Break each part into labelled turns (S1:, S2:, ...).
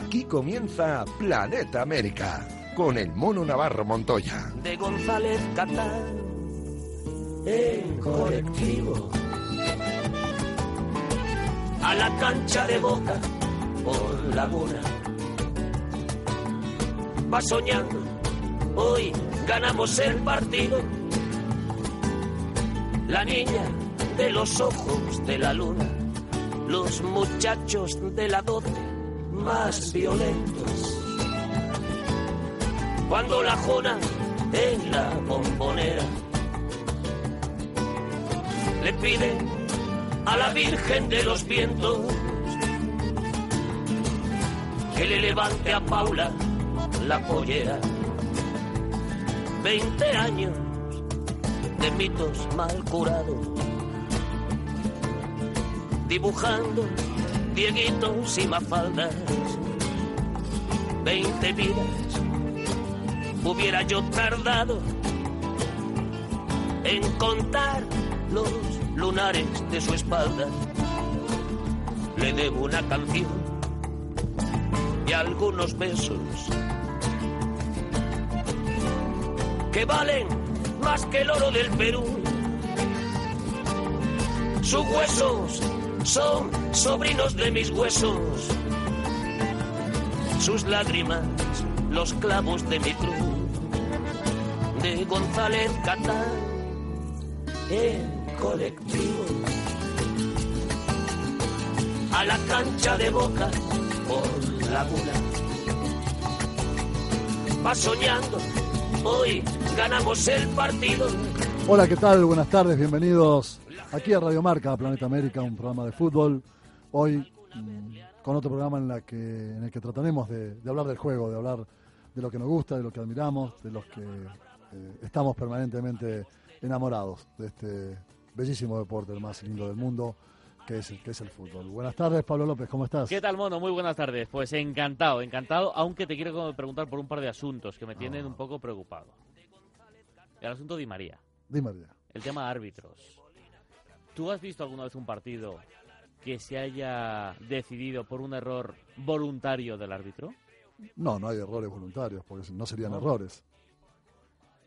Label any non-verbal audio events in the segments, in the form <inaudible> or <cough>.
S1: Aquí comienza Planeta América con el mono Navarro Montoya.
S2: De González Catán en colectivo. A la cancha de boca por Laguna. Va soñando, hoy ganamos el partido. La niña de los ojos de la luna, los muchachos de la doce más violentos. Cuando la jona en la bombonera le pide a la Virgen de los Vientos que le levante a Paula la pollera. Veinte años de mitos mal curados, dibujando dieguitos y mafaldas. Veinte vidas hubiera yo tardado en contar los lunares de su espalda. Le debo una canción y algunos besos que valen más que el oro del Perú. Sus huesos son sobrinos de mis huesos. Sus lágrimas, los clavos de mi cruz. De González Catán en colectivo. A la cancha de boca por Laguna. Va soñando, hoy ganamos el partido.
S3: Hola, ¿qué tal? Buenas tardes, bienvenidos aquí a Radio Marca, Planeta América, un programa de fútbol. Hoy mm, con otro programa en, la que, en el que trataremos de, de, hablar del juego, de hablar de lo que nos gusta, de lo que admiramos, de los que eh, estamos permanentemente enamorados de este bellísimo deporte, el más lindo del mundo, que es, que es el fútbol. Buenas tardes, Pablo López, ¿cómo estás?
S4: ¿Qué tal, Mono? Muy buenas tardes. Pues encantado, encantado, aunque te quiero preguntar por un par de asuntos que me tienen
S3: Ah.
S4: un poco preocupado. El asunto Di María,
S3: Di María.
S4: el tema árbitros. ¿Tú has visto alguna vez un partido que se haya decidido por un error voluntario del árbitro?
S3: No, no hay errores voluntarios, porque no serían
S4: No.
S3: errores.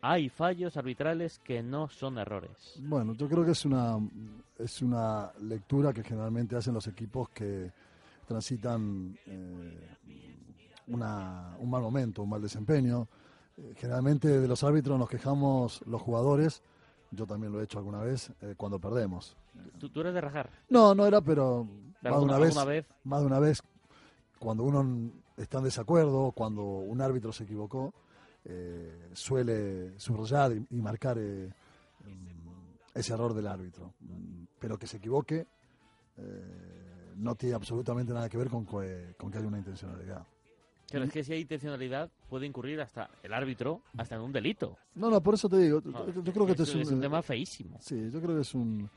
S4: Hay fallos arbitrales que no son errores.
S3: Bueno, yo creo que es una, es una lectura que generalmente hacen los equipos que transitan eh, una- un mal momento, un mal desempeño. Eh, generalmente de los árbitros nos quejamos los jugadores, yo también lo he hecho alguna vez, eh, cuando perdemos.
S4: ¿Tú, tú eres de rajar?
S3: No, no era, pero
S4: ¿Pero
S3: más de una vez, más de una vez, cuando uno está en desacuerdo, cuando un árbitro se equivocó, eh, suele subrayar y, y marcar eh, mm, ese error del árbitro. Mm, Pero que se equivoque eh, no tiene absolutamente nada que ver con que, con que haya una intencionalidad.
S4: Pero es que si hay intencionalidad puede incurrir hasta el árbitro, hasta en un delito.
S3: No, no, por eso te digo,
S4: No,
S3: yo, yo creo que
S4: es,
S3: este es un,
S4: un
S3: eh,
S4: tema feísimo.
S3: Sí, yo creo que es un...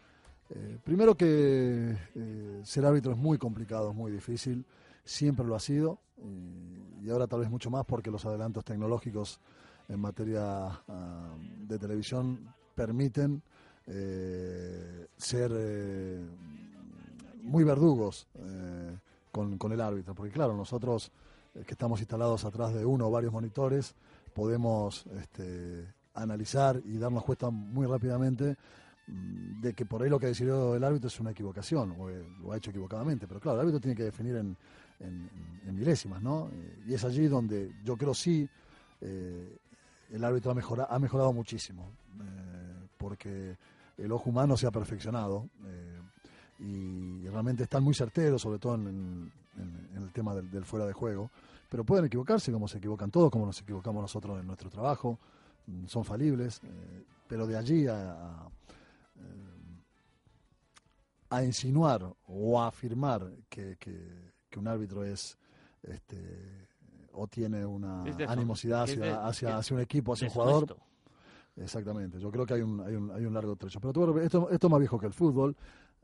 S3: eh, primero que eh, ser árbitro es muy complicado, es muy difícil, siempre lo ha sido, y, y ahora tal vez mucho más porque los adelantos tecnológicos en materia ah, de televisión permiten eh, ser eh, muy verdugos eh, con, con el árbitro, porque claro, nosotros que estamos instalados atrás de uno o varios monitores, podemos este, analizar y darnos cuenta muy rápidamente mm, de que por ahí lo que decidió el árbitro es una equivocación, o eh, lo ha hecho equivocadamente, pero claro, el árbitro tiene que definir en, milésimas, ¿no? Eh, Y es allí donde yo creo sí eh, el árbitro ha, mejora- ha mejorado muchísimo, porque el ojo humano se ha perfeccionado eh, y realmente están muy certeros, sobre todo en, en- en el tema del, del fuera de juego, pero pueden equivocarse como se equivocan todos, como nos equivocamos nosotros en nuestro trabajo, mm, son falibles, eh, pero de allí a, a, eh, a insinuar o a afirmar que, que- que un árbitro es este o tiene una animosidad hacia,
S4: de-
S3: hacia, un equipo, hacia un jugador. Exactamente, yo creo que hay un, hay un, hay un largo trecho. Pero tú, esto, esto es más viejo que el fútbol.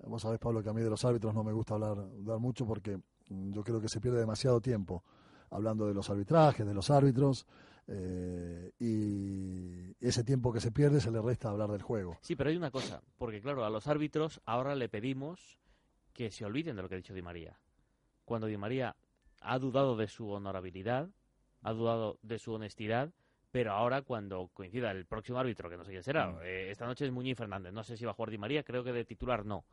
S3: Vos sabés, Pablo, que a mí de los árbitros no me gusta hablar, hablar mucho porque yo creo que se pierde demasiado tiempo hablando de los arbitrajes, de los árbitros, eh, y ese tiempo que se pierde se le resta hablar del juego.
S4: Sí, pero hay una cosa, porque claro, a los árbitros ahora le pedimos que se olviden de lo que ha dicho Di María. Cuando Di María ha dudado de su honorabilidad, ha dudado de su honestidad, pero ahora cuando coincida el próximo árbitro, que no sé quién será,
S3: Mm.
S4: eh, esta noche es Muñiz Fernández, no sé si va a jugar Di María, creo que de titular no.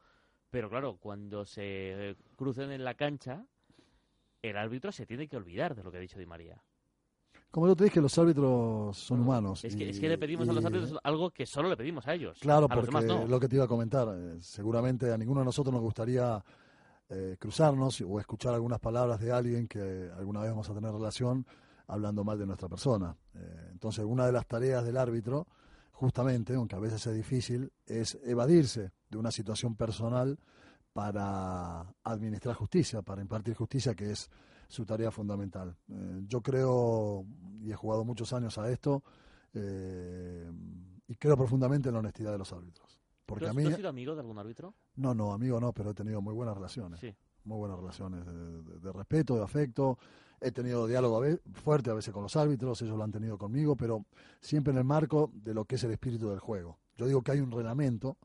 S4: Pero claro, cuando se eh, crucen en la cancha, el árbitro se tiene que olvidar de lo que ha dicho Di María.
S3: Como yo te dije, los árbitros son humanos.
S4: Es que, es que le pedimos a los árbitros algo que solo le pedimos a ellos.
S3: Claro,
S4: a los
S3: porque
S4: demás no.
S3: lo que te iba a comentar, eh, seguramente a ninguno de nosotros nos gustaría eh, cruzarnos o escuchar algunas palabras de alguien que alguna vez vamos a tener relación hablando mal de nuestra persona. Eh, entonces, una de las tareas del árbitro, justamente, aunque a veces es difícil, es evadirse de una situación personal para administrar justicia, para impartir justicia, que es su tarea fundamental. Eh, yo creo, y he jugado muchos años a esto, eh, y creo profundamente en la honestidad de los árbitros. Porque
S4: ¿Tú,
S3: a
S4: has,
S3: mí,
S4: tú has sido amigo de algún árbitro?
S3: no, no, amigo no, pero he tenido muy buenas relaciones,
S4: Sí.
S3: muy buenas relaciones de, de- de respeto, de afecto. He tenido diálogo a fuerte a veces con los árbitros, ellos lo han tenido conmigo, pero siempre en el marco de lo que es el espíritu del juego. Yo digo que hay un reglamento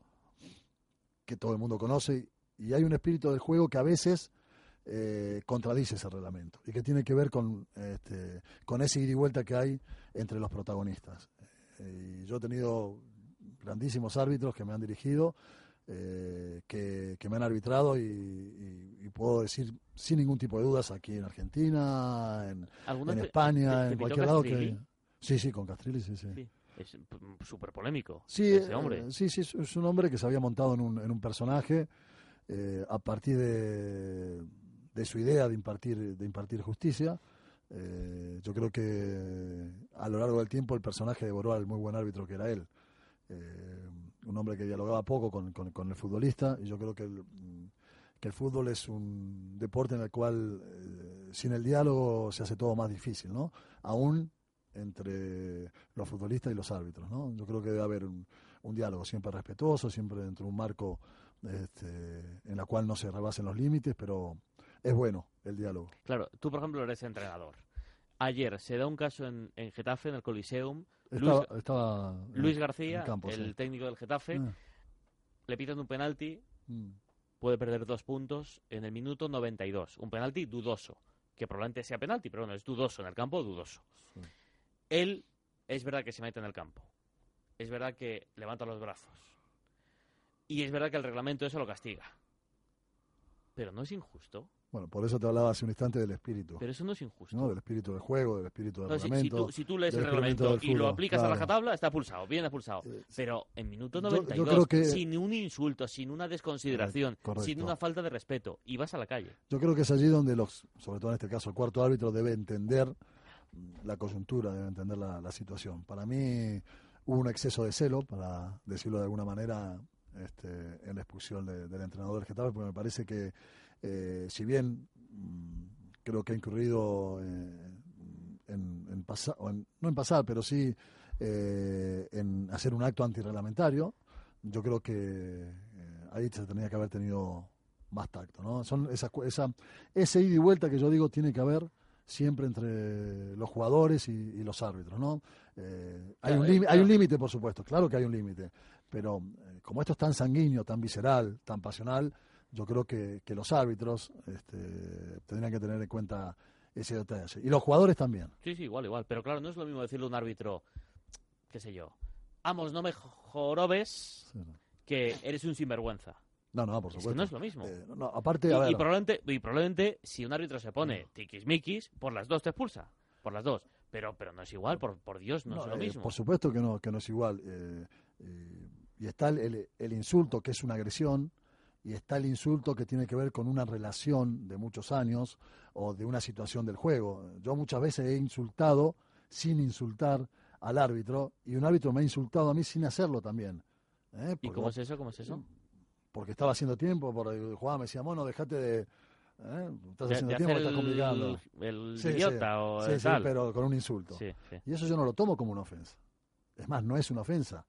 S3: que todo el mundo conoce y hay un espíritu del juego que a veces eh, contradice ese reglamento y que tiene que ver con, este, con ese ida y vuelta que hay entre los protagonistas. Eh, y yo he tenido grandísimos árbitros que me han dirigido, eh, que, que me han arbitrado y, y- y puedo decir sin ningún tipo de dudas aquí en Argentina, en,
S4: ¿Alguna
S3: en España,
S4: te- te
S3: en cualquier lado que...
S4: Castrilli?
S3: Sí, sí, con Castrilli, sí, sí.
S4: Sí. Es mm, súper polémico
S3: Sí,
S4: ese
S3: eh,
S4: hombre.
S3: sí, sí, es- es un hombre que se había montado en un, en un personaje eh, a partir de, de su idea de impartir, de impartir justicia. Eh, yo creo que a lo largo del tiempo el personaje devoró al muy buen árbitro que era él. Un hombre que dialogaba poco con, con- el futbolista y yo creo que el, que el fútbol es un deporte en el cual eh, sin el diálogo se hace todo más difícil, ¿no? Aún entre los futbolistas y los árbitros, ¿no? Yo creo que debe haber un, un diálogo siempre respetuoso, siempre dentro de un marco este, en la cual no se rebasen los límites, pero es bueno el diálogo.
S4: Claro, tú, por ejemplo, eres entrenador. Ayer se da un caso en, en Getafe, en el Coliseum.
S3: Estaba,
S4: Luis,
S3: estaba
S4: García,
S3: el campo,
S4: el
S3: sí.
S4: técnico del Getafe,
S3: Ah,
S4: le pitan un penalti,
S3: mm,
S4: puede perder dos puntos en el minuto 92. Un penalti dudoso, que probablemente sea penalti, pero bueno, es dudoso en el campo, dudoso.
S3: sí.
S4: Él es verdad que se mete en el campo. Es verdad que levanta los brazos. Y es verdad que el reglamento eso lo castiga. Pero no es injusto.
S3: Bueno, por eso te hablaba hace un instante del espíritu,
S4: Pero eso no es injusto.
S3: ¿no? Del espíritu del juego, del espíritu del
S4: si, si
S3: reglamento.
S4: tú, si tú lees el
S3: reglamento
S4: y lo aplicas a la tabla, está pulsado, bien expulsado.
S3: Eh,
S4: Pero en minuto
S3: yo- yo
S4: 92,
S3: creo que-
S4: sin un insulto, sin una desconsideración,
S3: Correcto.
S4: sin una falta de respeto, y vas a la calle.
S3: Yo creo que es allí donde los, sobre todo en este caso, el cuarto árbitro debe entender la coyuntura, debe entender la, la situación. Para mí hubo un exceso de celo, para decirlo de alguna manera, este, en la expulsión de- del entrenador del Getafe, porque me parece que eh, si bien mm, creo que ha incurrido eh, en, en pasar, no en pasar, pero sí eh, en hacer un acto antirreglamentario, yo creo que eh, ahí se tenía que haber tenido más tacto, ¿no? Son esa, esa, ese ida y vuelta que yo digo tiene que haber siempre entre los jugadores y, y los árbitros, ¿no? Eh, hay,
S4: Claro,
S3: un límite, hay un límite, por supuesto, claro que hay un límite, pero eh, como esto es tan sanguíneo, tan visceral, tan pasional, yo creo que, que los árbitros este, tendrían que tener en cuenta ese detalle. Y los jugadores también.
S4: Sí, sí, igual, igual. Pero claro, no es lo mismo decirle a un árbitro, qué sé yo, vamos, no me jorobes,
S3: Sí, no.
S4: que eres un sinvergüenza.
S3: No, no, por
S4: Es que
S3: supuesto.
S4: no es lo mismo.
S3: Eh, no, no, aparte,
S4: Y,
S3: a
S4: y
S3: ver,
S4: probablemente, y probablemente si un árbitro se pone tiquismiquis, por las dos te expulsa. Por las dos. Pero, pero no es igual, por, por Dios, no,
S3: No,
S4: es lo
S3: eh,
S4: mismo.
S3: Por supuesto que no, que no es igual. eh, eh, y está el, el- el insulto, que es una agresión, y está el insulto que tiene que ver con una relación de muchos años o de una situación del juego. Yo muchas veces he insultado sin insultar al árbitro, y un árbitro me ha insultado a mí sin hacerlo también. ¿eh?
S4: ¿Y cómo es eso? ¿Cómo es eso?
S3: Porque estaba haciendo tiempo, porque jugaba, me decía, mono, dejate de... ¿eh? Estás
S4: De,
S3: haciendo
S4: de
S3: tiempo, estás complicando.
S4: el, el
S3: Sí, sí.
S4: idiota o
S3: Sí,
S4: tal.
S3: pero con un insulto. Y eso yo no lo tomo como una ofensa. Es más, no es una ofensa.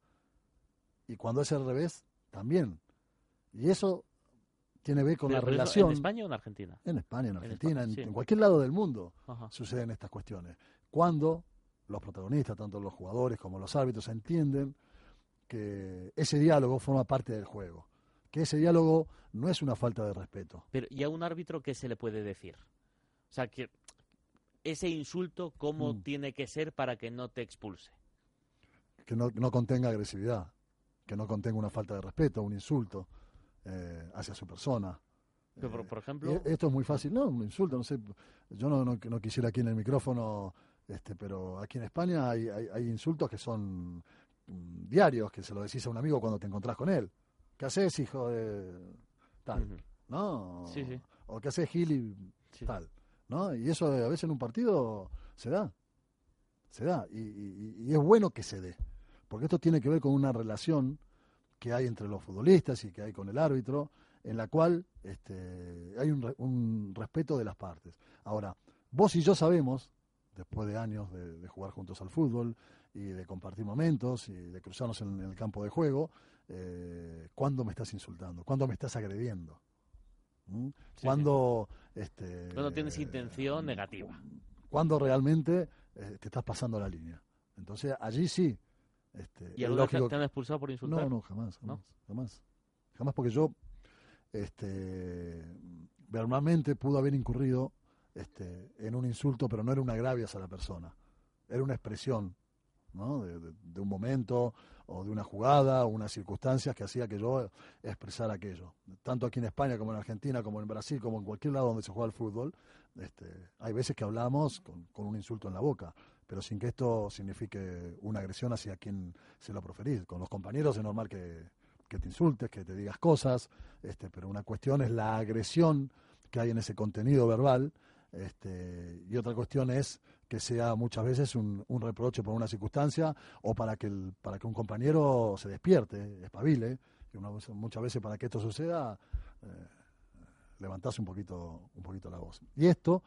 S3: Y cuando es al revés, también. Y eso tiene que ver con
S4: Pero-
S3: la
S4: pero
S3: relación.
S4: ¿En España o en Argentina?
S3: En España, en
S4: En
S3: Argentina, en,
S4: España, sí.
S3: en cualquier lado del mundo
S4: Ajá.
S3: suceden estas cuestiones. Cuando los protagonistas, tanto los jugadores como los árbitros, entienden que ese diálogo forma parte del juego. Que ese diálogo no es una falta de respeto.
S4: Pero, ¿y a un árbitro qué se le puede decir? O sea, que ese insulto, ¿cómo
S3: Mm.
S4: tiene que ser para que no te expulse?
S3: Que no, no contenga agresividad, que no contenga una falta de respeto, un insulto eh, hacia su persona.
S4: Pero, por,
S3: Eh,
S4: por ejemplo,
S3: y esto es muy fácil, no, un insulto, no sé, yo no, no, no quisiera aquí en el micrófono, este, pero aquí en España hay, hay, hay insultos que son mm, diarios, que se lo decís a un amigo cuando te encontrás con él. ¿Qué haces, hijo de tal? ¿No?
S4: Sí, sí.
S3: O qué haces, Gil y
S4: Sí.
S3: tal. ¿No? Y eso a veces en un partido se da. Se da. Y, y- y es bueno que se dé. Porque esto tiene que ver con una relación que hay entre los futbolistas y que hay con el árbitro, en la cual este, hay un, un respeto de las partes. Ahora, vos y yo sabemos, después de años de, de jugar juntos al fútbol y de compartir momentos y de cruzarnos en, el campo de juego, eh, cuándo me estás insultando, cuándo me estás agrediendo. ¿Mm?
S4: sí.
S3: Cuando, este,
S4: Cuando tienes intención negativa.
S3: cuando realmente eh, te estás pasando la línea. Entonces allí sí. Este,
S4: ¿Y alguna
S3: lógico
S4: te han expulsado por insultar?
S3: no, no, jamás, jamás,
S4: ¿No?
S3: jamás. Jamás porque yo, este, verbalmente pudo haber incurrido este, en un insulto, pero no era un agravio hacia la persona. Era una expresión, ¿no? De, de- de un momento, o de una jugada, o unas circunstancias que hacía que yo expresara aquello. Tanto aquí en España, como en Argentina, como en Brasil, como en cualquier lado donde se juega el fútbol, este, hay veces que hablamos con, con un insulto en la boca, pero sin que esto signifique una agresión hacia quien se lo proferís. Con los compañeros es normal que, te insultes, que te digas cosas, este, pero una cuestión es la agresión que hay en ese contenido verbal, este, y otra cuestión es que sea muchas veces un, un reproche por una circunstancia o para que, para que un compañero se despierte, espabile, muchas veces para que esto suceda, eh, levantás un poquito, un poquito la voz. Y esto,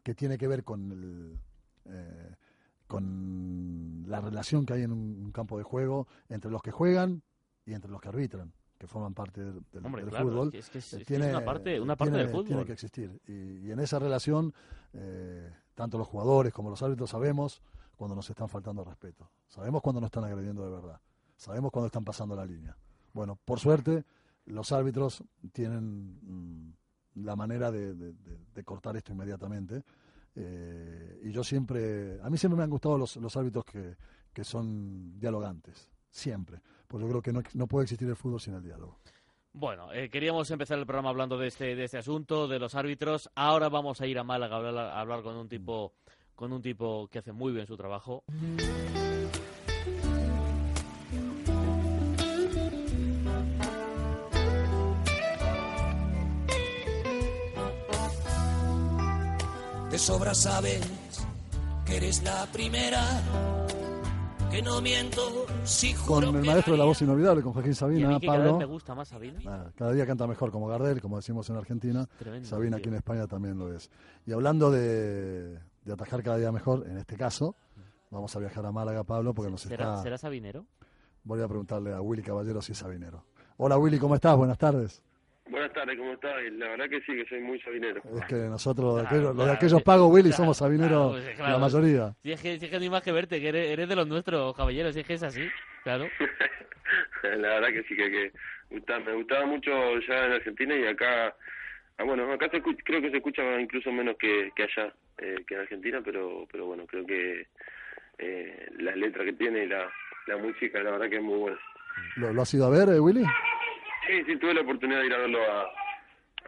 S3: que tiene que ver con el, eh, con la relación que hay en un, campo de juego entre los que juegan y entre los que arbitran, que forman parte del, del-
S4: Hombre,
S3: del
S4: claro,
S3: fútbol.
S4: es que, es, que es- es que es una parte, una parte
S3: tiene-
S4: del fútbol.
S3: Tiene que existir. Y, y en esa relación, eh, tanto los jugadores como los árbitros sabemos cuando nos están faltando al respeto. Sabemos cuando nos están agrediendo de verdad. Sabemos cuando están pasando la línea. Bueno, por suerte, los árbitros tienen mm, la manera de, de- de- de cortar esto inmediatamente. Eh, y yo siempre, a mí siempre me han gustado los, los árbitros que, que son dialogantes. Siempre. Porque yo creo que no, no puede existir el fútbol sin el diálogo.
S4: Bueno, eh, queríamos empezar el programa hablando de este, de este asunto, de los árbitros. Ahora vamos a ir a Málaga a hablar, a hablar con un tipo con un tipo que hace muy bien su trabajo.
S2: De sobra sabes que eres la primera, que no miento si
S3: Con
S2: juro
S3: el
S2: que
S3: maestro de la voz inolvidable, con Joaquín
S4: Y a
S3: Sabina,
S4: mí que cada vez
S3: Pablo.
S4: me gusta más Sabina.
S3: Ah, cada día canta mejor, como Gardel, como decimos en Argentina.
S4: Tremendo,
S3: Sabina
S4: tío.
S3: aquí en España también lo es. Y hablando de, de atajar cada día mejor, en este caso, vamos a viajar a Málaga, Pablo, porque nos
S4: ¿Será,
S3: está...
S4: ¿Será Sabinero?
S3: Voy a preguntarle a Willy Caballero si es sabinero. Hola Willy, ¿cómo estás? Buenas tardes.
S5: Buenas tardes, ¿cómo estás? La verdad que sí, que soy muy sabinero.
S3: Es que nosotros, los de
S4: Claro,
S3: aquellos, los de aquellos pagos, Willy,
S4: claro,
S3: somos sabineros
S4: claro, pues,
S3: la mayoría.
S4: Si es que, si es que no hay más que verte, que eres, eres de los nuestros, caballero, si es que es así, claro. <laughs>
S5: La verdad que sí, que, que gusta- me gustaba mucho ya en Argentina y acá, ah, bueno, acá se creo que se escucha incluso menos que, que allá, eh, que en Argentina, pero pero bueno, creo que eh, la letra que tiene y la, la música, la verdad que es muy buena.
S3: ¿Lo, lo has ido a ver, eh, Willy?
S5: Sí, sí, tuve la oportunidad de ir a verlo a,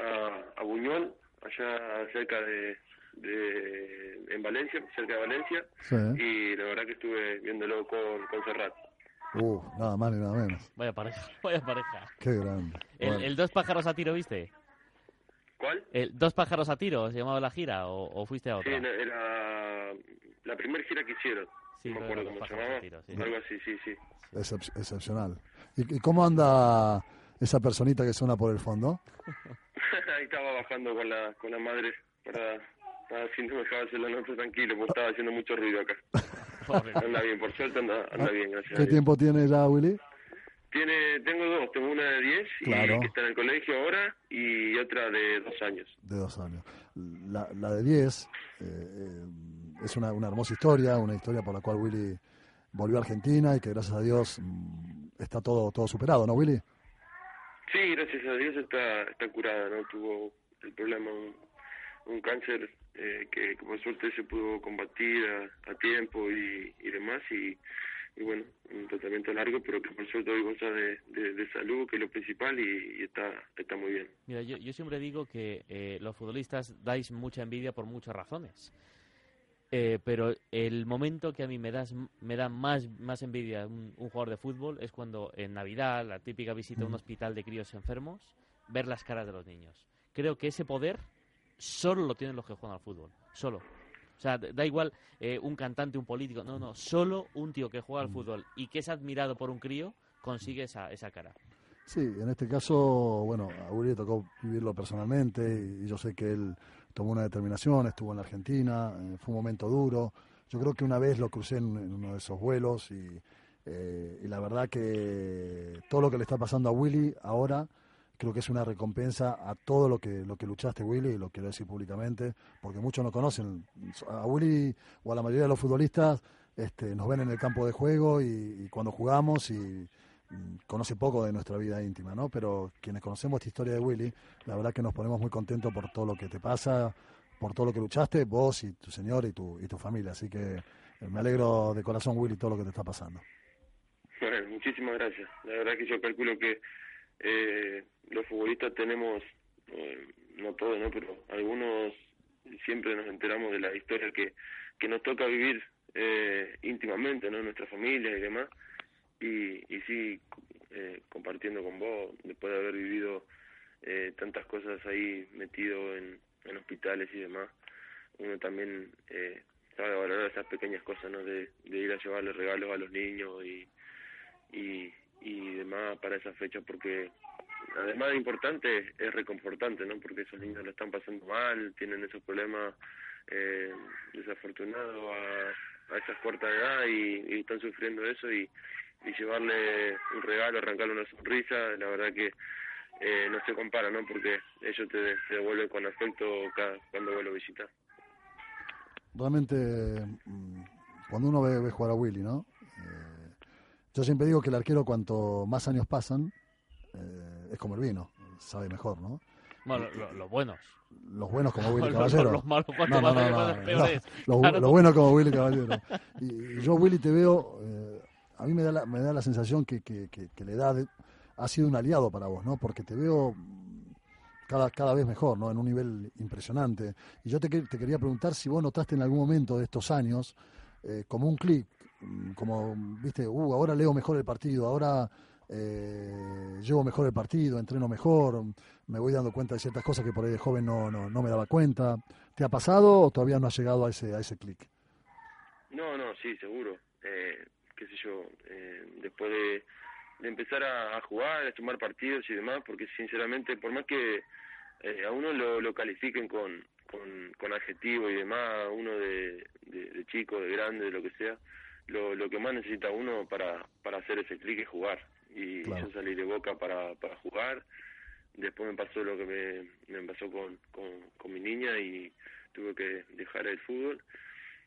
S5: a, a Buñol, allá cerca de, de, en Valencia, cerca de Valencia,
S3: Sí.
S5: y la verdad que estuve viéndolo con, con Serrat.
S3: Uh, nada más ni nada menos.
S4: Vaya pareja, <laughs> vaya pareja.
S3: Qué grande.
S4: El,
S3: Bueno.
S4: el dos pájaros a tiro, ¿viste?
S5: ¿Cuál?
S4: El dos pájaros a tiro, ¿se llamaba la gira o, o fuiste a
S5: Sí,
S4: otra?
S5: era, era la primera gira que hicieron.
S4: Sí,
S5: no me acuerdo cómo se llamaba.
S4: tiro, sí.
S5: Algo así, sí, sí.
S3: Excep- excepcional. ¿Y, y cómo anda esa personita que suena por el fondo? <laughs>
S5: Ahí estaba bajando con la, con la madre para, para así no me dejaba hacer la noche tranquilo, porque estaba haciendo mucho ruido acá. Anda bien, por suerte anda, anda bien, gracias.
S3: ¿Qué tiempo tiene ya, Willy?
S5: Tiene, tengo dos, tengo una de 10
S3: Claro.
S5: y que está en el colegio ahora y otra de dos años.
S3: De dos años. La, la de 10 eh, eh, es una, una hermosa historia, una historia por la cual Willy volvió a Argentina y que gracias a Dios mm, está todo, todo superado, ¿no, Willy?
S5: Sí, gracias a Dios está, está curada, ¿no? Tuvo el problema un, un cáncer eh, que, por suerte se pudo combatir a, tiempo y, y demás y, y, bueno, un tratamiento largo, pero que por suerte hoy goza de, de, salud, que es lo principal y, está, está muy bien.
S4: Mira, yo, yo siempre digo que eh, los futbolistas dais mucha envidia por muchas razones. Eh, pero el momento que a mí me, das, me da más, más envidia un, un, jugador de fútbol es cuando en Navidad, la típica visita a un hospital de críos enfermos, ver las caras de los niños. Creo que ese poder solo lo tienen los que juegan al fútbol. Solo. O sea, da igual eh, un cantante, un político. No, no. Solo un tío que juega al fútbol y que es admirado por un crío consigue esa, esa cara.
S3: Sí, en este caso, bueno, a Uri le tocó vivirlo personalmente y yo sé que él tomó una determinación, estuvo en la Argentina, eh, fue un momento duro. Yo creo que una vez lo crucé en, uno de esos vuelos y, eh, y la verdad que todo lo que le está pasando a Willy ahora creo que es una recompensa a todo lo que lo que luchaste Willy y lo quiero decir públicamente porque muchos no conocen a Willy o a la mayoría de los futbolistas este, nos ven en el campo de juego y, cuando jugamos y, conoce poco de nuestra vida íntima no pero quienes conocemos esta historia de Willy la verdad que nos ponemos muy contentos por todo lo que te pasa por todo lo que luchaste vos y tu señor y tu y tu familia así que eh, me alegro de corazón Willy todo lo que te está pasando
S5: bueno, muchísimas gracias la verdad que yo calculo que eh, los futbolistas tenemos, eh, no todos, ¿no? pero algunos siempre nos enteramos de la historia que, que nos toca vivir eh, íntimamente, ¿no? Nuestra familia y demás. Y, y sí, eh, compartiendo con vos, después de haber vivido eh, tantas cosas ahí metido en, en hospitales y demás, uno también eh, sabe valorar esas pequeñas cosas, ¿no? De, ir a llevarle regalos a los niños y, y, y demás para esa fecha porque además de importante es reconfortante no porque esos niños lo están pasando mal tienen esos problemas eh, desafortunados a, a esa corta edad y, están sufriendo eso y, y llevarle un regalo arrancarle una sonrisa la verdad que eh, no se compara no porque ellos te, devuelven con afecto cada, cuando vuelvo a visitar
S3: realmente mm, cuando uno ve, ve jugar a Willy no eh, yo siempre digo que el arquero cuanto más años pasan, eh, es como el vino, sabe mejor, ¿no?
S4: Bueno, los buenos.
S3: Los buenos como <laughs> Willy Caballero.
S4: los malos, no, no, no,
S3: no, Los buenos como Willy Caballero. Y, yo, Willy, te veo, a mí me da la, me da la sensación que, que, que, la edad ha sido un aliado para vos, ¿no? Porque te veo cada, cada vez mejor, ¿no? En un nivel impresionante. Y yo te, te quería preguntar si vos notaste en algún momento de estos años eh, como un clic Mm, como, viste, uh, ahora leo mejor el partido, ahora eh, llevo mejor el partido, entreno mejor, me voy dando cuenta de ciertas cosas que por ahí de joven no, no, no me daba cuenta. ¿Te ha pasado o todavía no has llegado a ese, a ese clic?
S5: No, no, sí, seguro. Eh, qué sé yo, eh, después de, de empezar a, jugar, a tomar partidos y demás, porque sinceramente, por más que eh, a uno lo, lo califiquen con, con, con adjetivo y demás, uno de, de, de chico, de grande, de lo que sea, lo, lo que más necesita uno para, para hacer ese clic es jugar. Y yo salí de boca para, para jugar. Después me pasó lo que me, me pasó con, con, con mi niña y tuve que dejar el fútbol.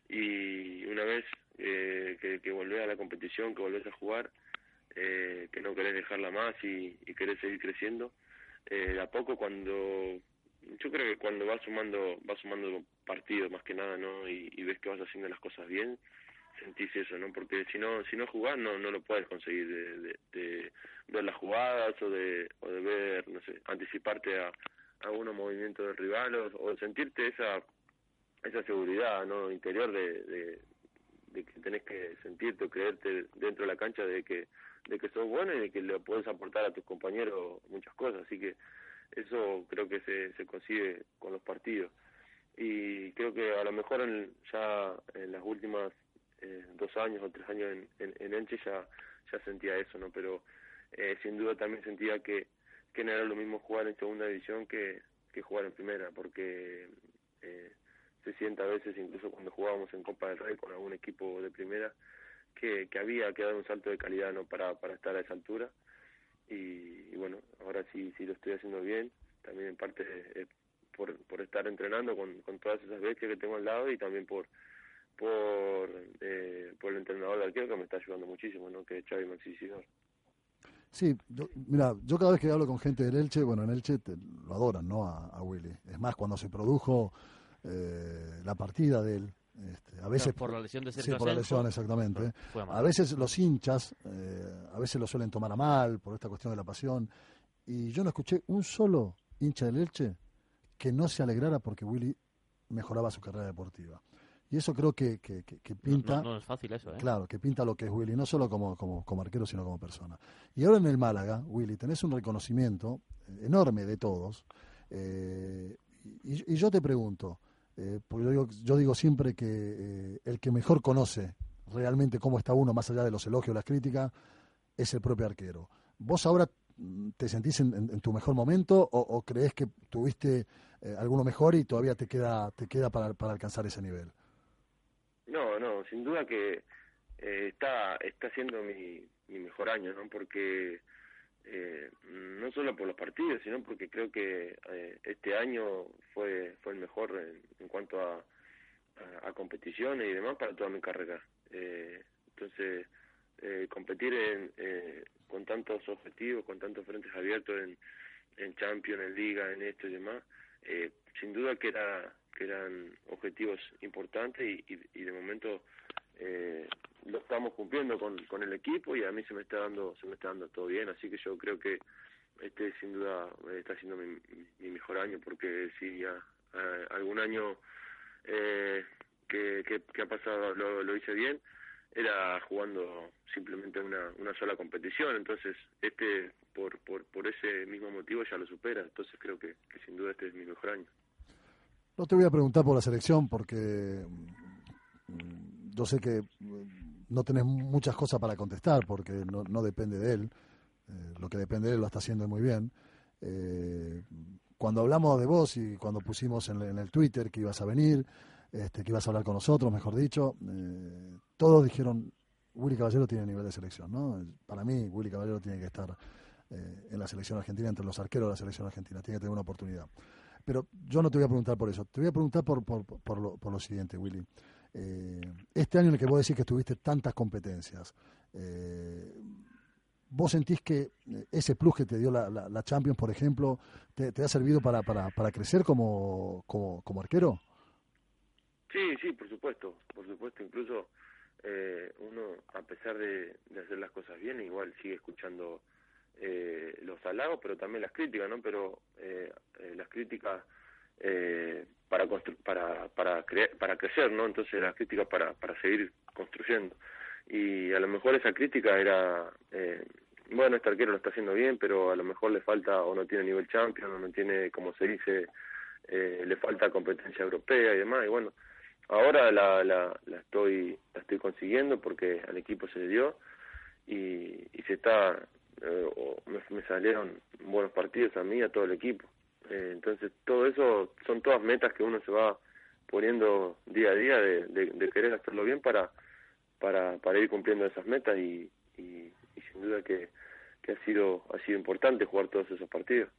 S5: Y una vez eh, que, que volvés a la competición, que volvés a jugar, eh, que no querés dejarla más y, y querés seguir creciendo, eh, a poco cuando yo creo que cuando vas sumando vas sumando partidos más que nada no y, ves que vas haciendo las cosas bien sentís eso, ¿no? Porque si no si no jugás no no lo puedes conseguir de, ver las jugadas o de o de ver, no sé, anticiparte a, a unos movimientos del rival o, de sentirte esa esa seguridad, ¿no? interior de, de que tenés que sentirte o creerte dentro de la cancha de que de que sos bueno y de que le puedes aportar a tus compañeros muchas cosas, así que eso creo que se, se consigue con los partidos y creo que a lo mejor en, ya en las últimas eh, dos años o tres años en, en, en Enche ya, ya sentía eso, ¿no? Pero eh, sin duda también sentía que, que no era lo mismo jugar en segunda división que, que jugar en primera, porque eh, se siente a veces, incluso cuando jugábamos en Copa del Rey con algún equipo de primera, que, había que dar un salto de calidad no para, para estar a esa altura. Y, bueno, ahora sí, sí lo estoy haciendo bien, también en parte por, por estar entrenando con, con todas esas bestias que tengo al lado y también por por, eh, por el entrenador de arquero que me está ayudando muchísimo, ¿no? que es Xavi Maxisidor.
S3: Sí, yo, mira, yo cada vez que hablo con gente del Elche, bueno, en Elche lo adoran, ¿no? A, Willy. Es más, cuando se produjo eh, la partida de él, este, a veces
S4: por la lesión de Sergio
S3: Sí, por la lesión, exactamente. a veces los hinchas, eh, a veces lo suelen tomar a mal por esta cuestión de la pasión. Y yo no escuché un solo hincha del Elche que no se alegrara porque Willy mejoraba su carrera deportiva. Y eso creo que, que, pinta.
S4: No, es fácil eso, ¿eh?
S3: Claro, que pinta lo que es Willy, no solo como, como, como, arquero, sino como persona. Y ahora en el Málaga, Willy, tenés un reconocimiento enorme de todos. Eh, y, yo te pregunto, eh, porque yo digo, yo digo siempre que eh, el que mejor conoce realmente cómo está uno, más allá de los elogios, las críticas, es el propio arquero. ¿Vos ahora mm, te sentís en, tu mejor momento o, crees que tuviste alguno mejor y todavía te queda, te queda para, para alcanzar ese nivel?
S5: No, no, sin duda que eh, está está siendo mi, mi mejor año, ¿no? Porque eh, no solo por los partidos, sino porque creo que eh, este año fue fue el mejor en, cuanto a, a, competiciones y demás para toda mi carrera. entonces, competir en, con tantos objetivos, con tantos frentes abiertos en, en Champions, en Liga, en esto y demás, sin duda que era que eran objetivos importantes y, y, de momento eh, lo estamos cumpliendo con, con el equipo y a mí se me está dando se me está dando todo bien así que yo creo que este sin duda está siendo mi, mi mejor año porque si ya eh, algún año eh, que, que, ha pasado lo, hice bien era jugando simplemente una, una sola competición entonces este por, por, por ese mismo motivo ya lo supera entonces creo que, que sin duda este es mi mejor año.
S3: No te voy a preguntar por la selección porque mm, yo sé que mm, no tenés muchas cosas para contestar porque no, no depende de él. Eh, lo que depende de él lo está haciendo muy bien. Eh, cuando hablamos de vos y cuando pusimos en, el Twitter que ibas a venir, este, que ibas a hablar con nosotros, mejor dicho, eh, todos dijeron, Willy Caballero tiene nivel de selección, ¿no? Para mí, Willy Caballero tiene que estar en la selección argentina, entre los arqueros de la selección argentina, tiene que tener una oportunidad. Pero yo no te voy a preguntar por eso, te voy a preguntar por, por, por, lo, por lo siguiente, Willy. Eh, este año en el que vos decís que tuviste tantas competencias, eh, ¿vos sentís que ese plus que te dio la, la, Champions, por ejemplo, te, ha servido para, para, para crecer como, como, como arquero?
S5: Sí, sí, por supuesto, por supuesto, incluso eh, uno, a pesar de, de, hacer las cosas bien, igual sigue escuchando eh, los halagos, pero también las críticas, ¿no? Pero eh, eh las críticas eh, para, para, para, para crecer, ¿no? Entonces las críticas para, para seguir construyendo. Y a lo mejor esa crítica era, eh, bueno, este arquero lo está haciendo bien, pero a lo mejor le falta o no tiene nivel champion o no tiene, como se dice, eh, le falta competencia europea y demás. Y bueno, ahora la, la, la, estoy, la estoy consiguiendo porque al equipo se le dio y, y se está eh, o me, salieron buenos partidos a mí a todo el equipo. Eh, entonces, todo eso son todas metas que uno se va poniendo día a día de, de, querer hacerlo bien para, para, para ir cumpliendo esas metas y, y, sin duda que, que, ha, sido, ha sido importante jugar todos esos partidos.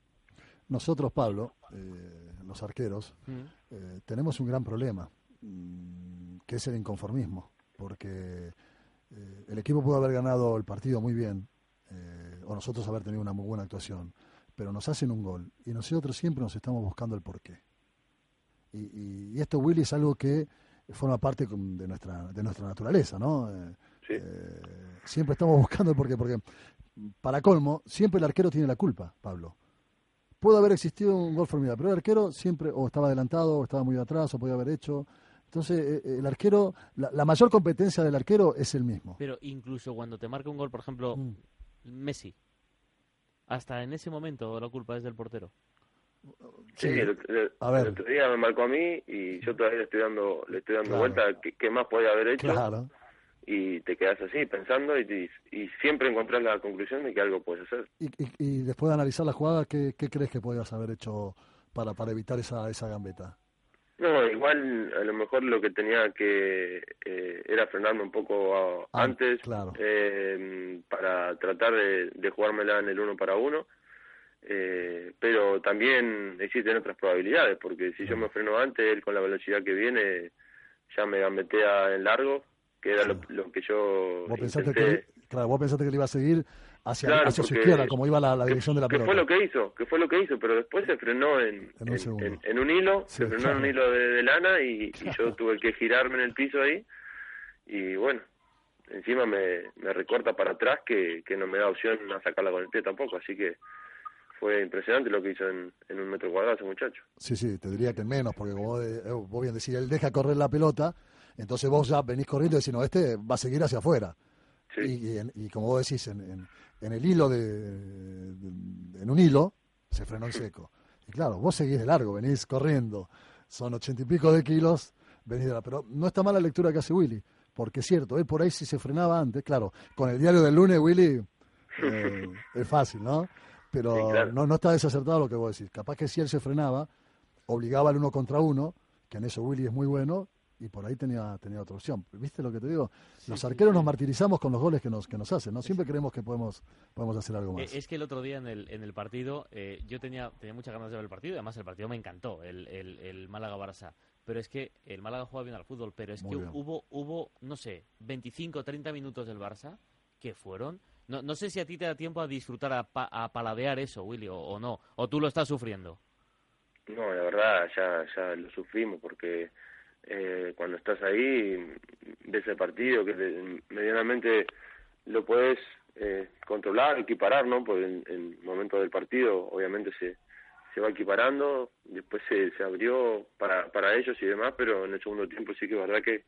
S3: Nosotros, Pablo, eh, los arqueros, mm. tenemos un gran problema, mm, que es el inconformismo, porque el equipo pudo haber ganado el partido muy bien, eh, o nosotros haber tenido una muy buena actuación, pero nos hacen un gol y nosotros siempre nos estamos buscando el porqué. Y, y, esto, Willy, es algo que forma parte de nuestra, de nuestra naturaleza, ¿no? Eh, eh, siempre estamos <laughs> buscando el porqué, porque para colmo, siempre el arquero tiene la culpa, Pablo. Puede haber existido un gol formidable, pero el arquero siempre o estaba adelantado, o estaba muy atrás, o podía haber hecho. Entonces, el arquero, la, mayor competencia del arquero es el mismo.
S4: Pero incluso cuando te marca un gol, por ejemplo, mm. Messi. Hasta en ese momento la culpa es del portero.
S5: Sí, el, otro día me marcó a mí y yo todavía le estoy dando, le estoy dando vuelta qué, más podía haber hecho.
S3: Claro.
S5: Y te quedas así pensando y, y, siempre encontrás la conclusión de que algo puedes hacer.
S3: Y, y, después de analizar la jugada, ¿qué, ¿qué, crees que podías haber hecho para, para evitar esa, esa gambeta?
S5: No, igual a lo mejor lo que tenía que eh, era frenarme un poco ah, antes eh, para tratar de, de, jugármela en el uno para uno, eh, pero también existen otras probabilidades, porque si yo me freno antes, él con la velocidad que viene ya me gambetea en largo, que era lo, que yo
S3: ¿Vos pensaste que, Claro, vos pensaste que le iba a seguir hacia,
S5: Claro,
S3: hacia su izquierda, como iba la, la
S5: que-
S3: dirección de la
S5: que
S3: pelota.
S5: fue lo que hizo, que fue lo que hizo, pero después se frenó en,
S3: En un
S5: en,
S3: segundo.
S5: en- en un hilo,
S3: Sí,
S5: se frenó
S3: claro.
S5: en un hilo de, de lana y, y yo tuve que girarme en el piso ahí y bueno, encima me, me recorta para atrás que, que no me da opción a sacarla con el pie tampoco, así que fue impresionante lo que hizo en, en un metro cuadrado ese muchacho.
S3: Sí, sí, te diría que en menos, porque como vos, eh, vos bien decís, él deja correr la pelota, entonces vos ya venís corriendo y decís, no, este va a seguir hacia afuera.
S5: Sí.
S3: Y, y en- y como vos decís, en, en- en el hilo de, de- en un hilo, se frenó en seco. Y claro, vos seguís de largo, venís corriendo, son ochenta y pico de kilos, venís de la... Pero no está mal la lectura que hace Willy, porque es cierto, él por ahí si se frenaba antes, claro, con el diario del lunes, Willy, eh, <laughs> es fácil, ¿no? Pero
S5: Sí, claro.
S3: no, no está desacertado lo que vos decís. Capaz que si él se frenaba, obligaba al uno contra uno, que en eso Willy es muy bueno, y por ahí tenía, tenía otra opción. ¿Viste lo que te digo? Los arqueros
S4: sí.
S3: nos martirizamos con los goles que nos, que nos hacen, ¿no? Siempre creemos que podemos, podemos hacer algo
S4: Eh,
S3: más.
S4: Es que el otro día en el, en el partido, eh, yo tenía, tenía muchas ganas de ver el partido, y además el partido me encantó, el, el, el Málaga-Barça. Pero es que el Málaga juega bien al fútbol, pero es
S3: Muy
S4: que
S3: bien.
S4: hubo, hubo, no sé, 25 o 30 minutos del Barça que fueron... No, no sé si a ti te da tiempo a disfrutar, a, pa- a paladear eso, Willy, o, o no. O tú lo estás sufriendo.
S5: No, la verdad, ya, ya lo sufrimos porque eh, cuando estás ahí, ves el partido que te- medianamente lo puedes eh, controlar, equiparar, ¿no? Porque en el momento del partido, obviamente, se, se va equiparando, después se, se abrió para, para ellos y demás, pero en el segundo tiempo sí que es verdad que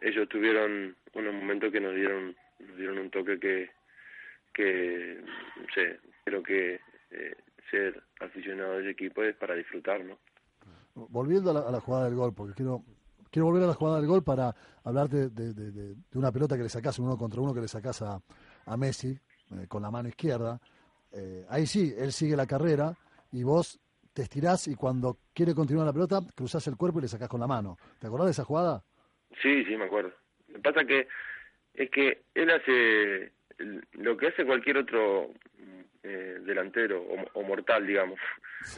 S5: ellos tuvieron unos momentos que nos dieron, nos dieron un toque que, que no sé, creo que eh, ser aficionado a ese equipo es para disfrutar, ¿no?
S3: Volviendo a la, a la jugada del gol, porque quiero, quiero volver a la jugada del gol para hablarte de, una pelota que le sacás, un uno contra uno que le sacás a, a Messi eh, con la mano izquierda. Eh, ahí sí, él sigue la carrera y vos te estirás y cuando quiere continuar la pelota, cruzás el cuerpo y le sacás con la mano. ¿Te acordás de esa jugada?
S5: Sí, sí, me acuerdo. Lo que pasa que es que él hace lo que hace cualquier otro eh, delantero o, o mortal, digamos.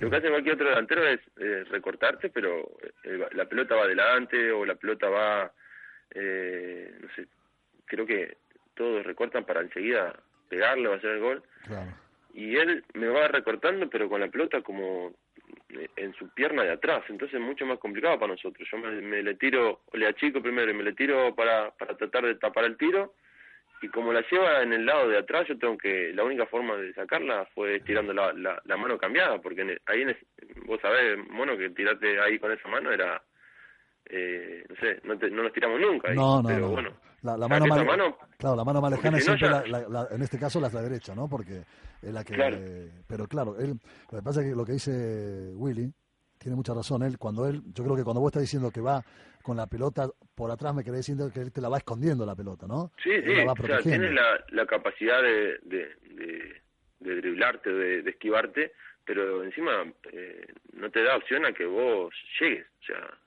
S5: Lo que hace cualquier otro delantero es eh, recortarte, pero eh, la pelota va adelante o la pelota va, eh, no sé, creo que todos recortan para enseguida pegarle o hacer el gol.
S3: Claro.
S5: y él me va recortando pero con la pelota como eh, en su pierna de atrás entonces es mucho más complicado para nosotros yo me, me le tiro o le achico primero y me le tiro para para tratar de tapar el tiro y como la lleva en el lado de atrás yo tengo que la única forma de sacarla fue tirando la, la, la mano cambiada porque en el- ahí en es- vos sabés mono que tirarte ahí con esa mano era eh, no sé no, te- no nos tiramos nunca ahí,
S3: No, no,
S5: pero
S3: no.
S5: bueno
S3: La, la
S5: saqué
S3: mano más,
S5: mano
S3: claro, la mano más lejana es
S5: si no
S3: siempre
S5: ya-
S3: la, la- en este caso la es la derecha, ¿no? Porque es la que...
S5: Claro.
S3: Pero claro, él, lo que pasa es que lo que dice Willy tiene mucha razón. Él, cuando él, yo creo que cuando vos estás diciendo que va con la pelota por atrás, me querés diciendo que él te la va escondiendo la pelota, ¿no?
S5: Sí,
S3: Él
S5: sí,
S3: la va
S5: o sea, tienes la, la capacidad de, de, de, de driblarte, de, de esquivarte, pero encima eh, no te da opción a que vos llegues. O sea,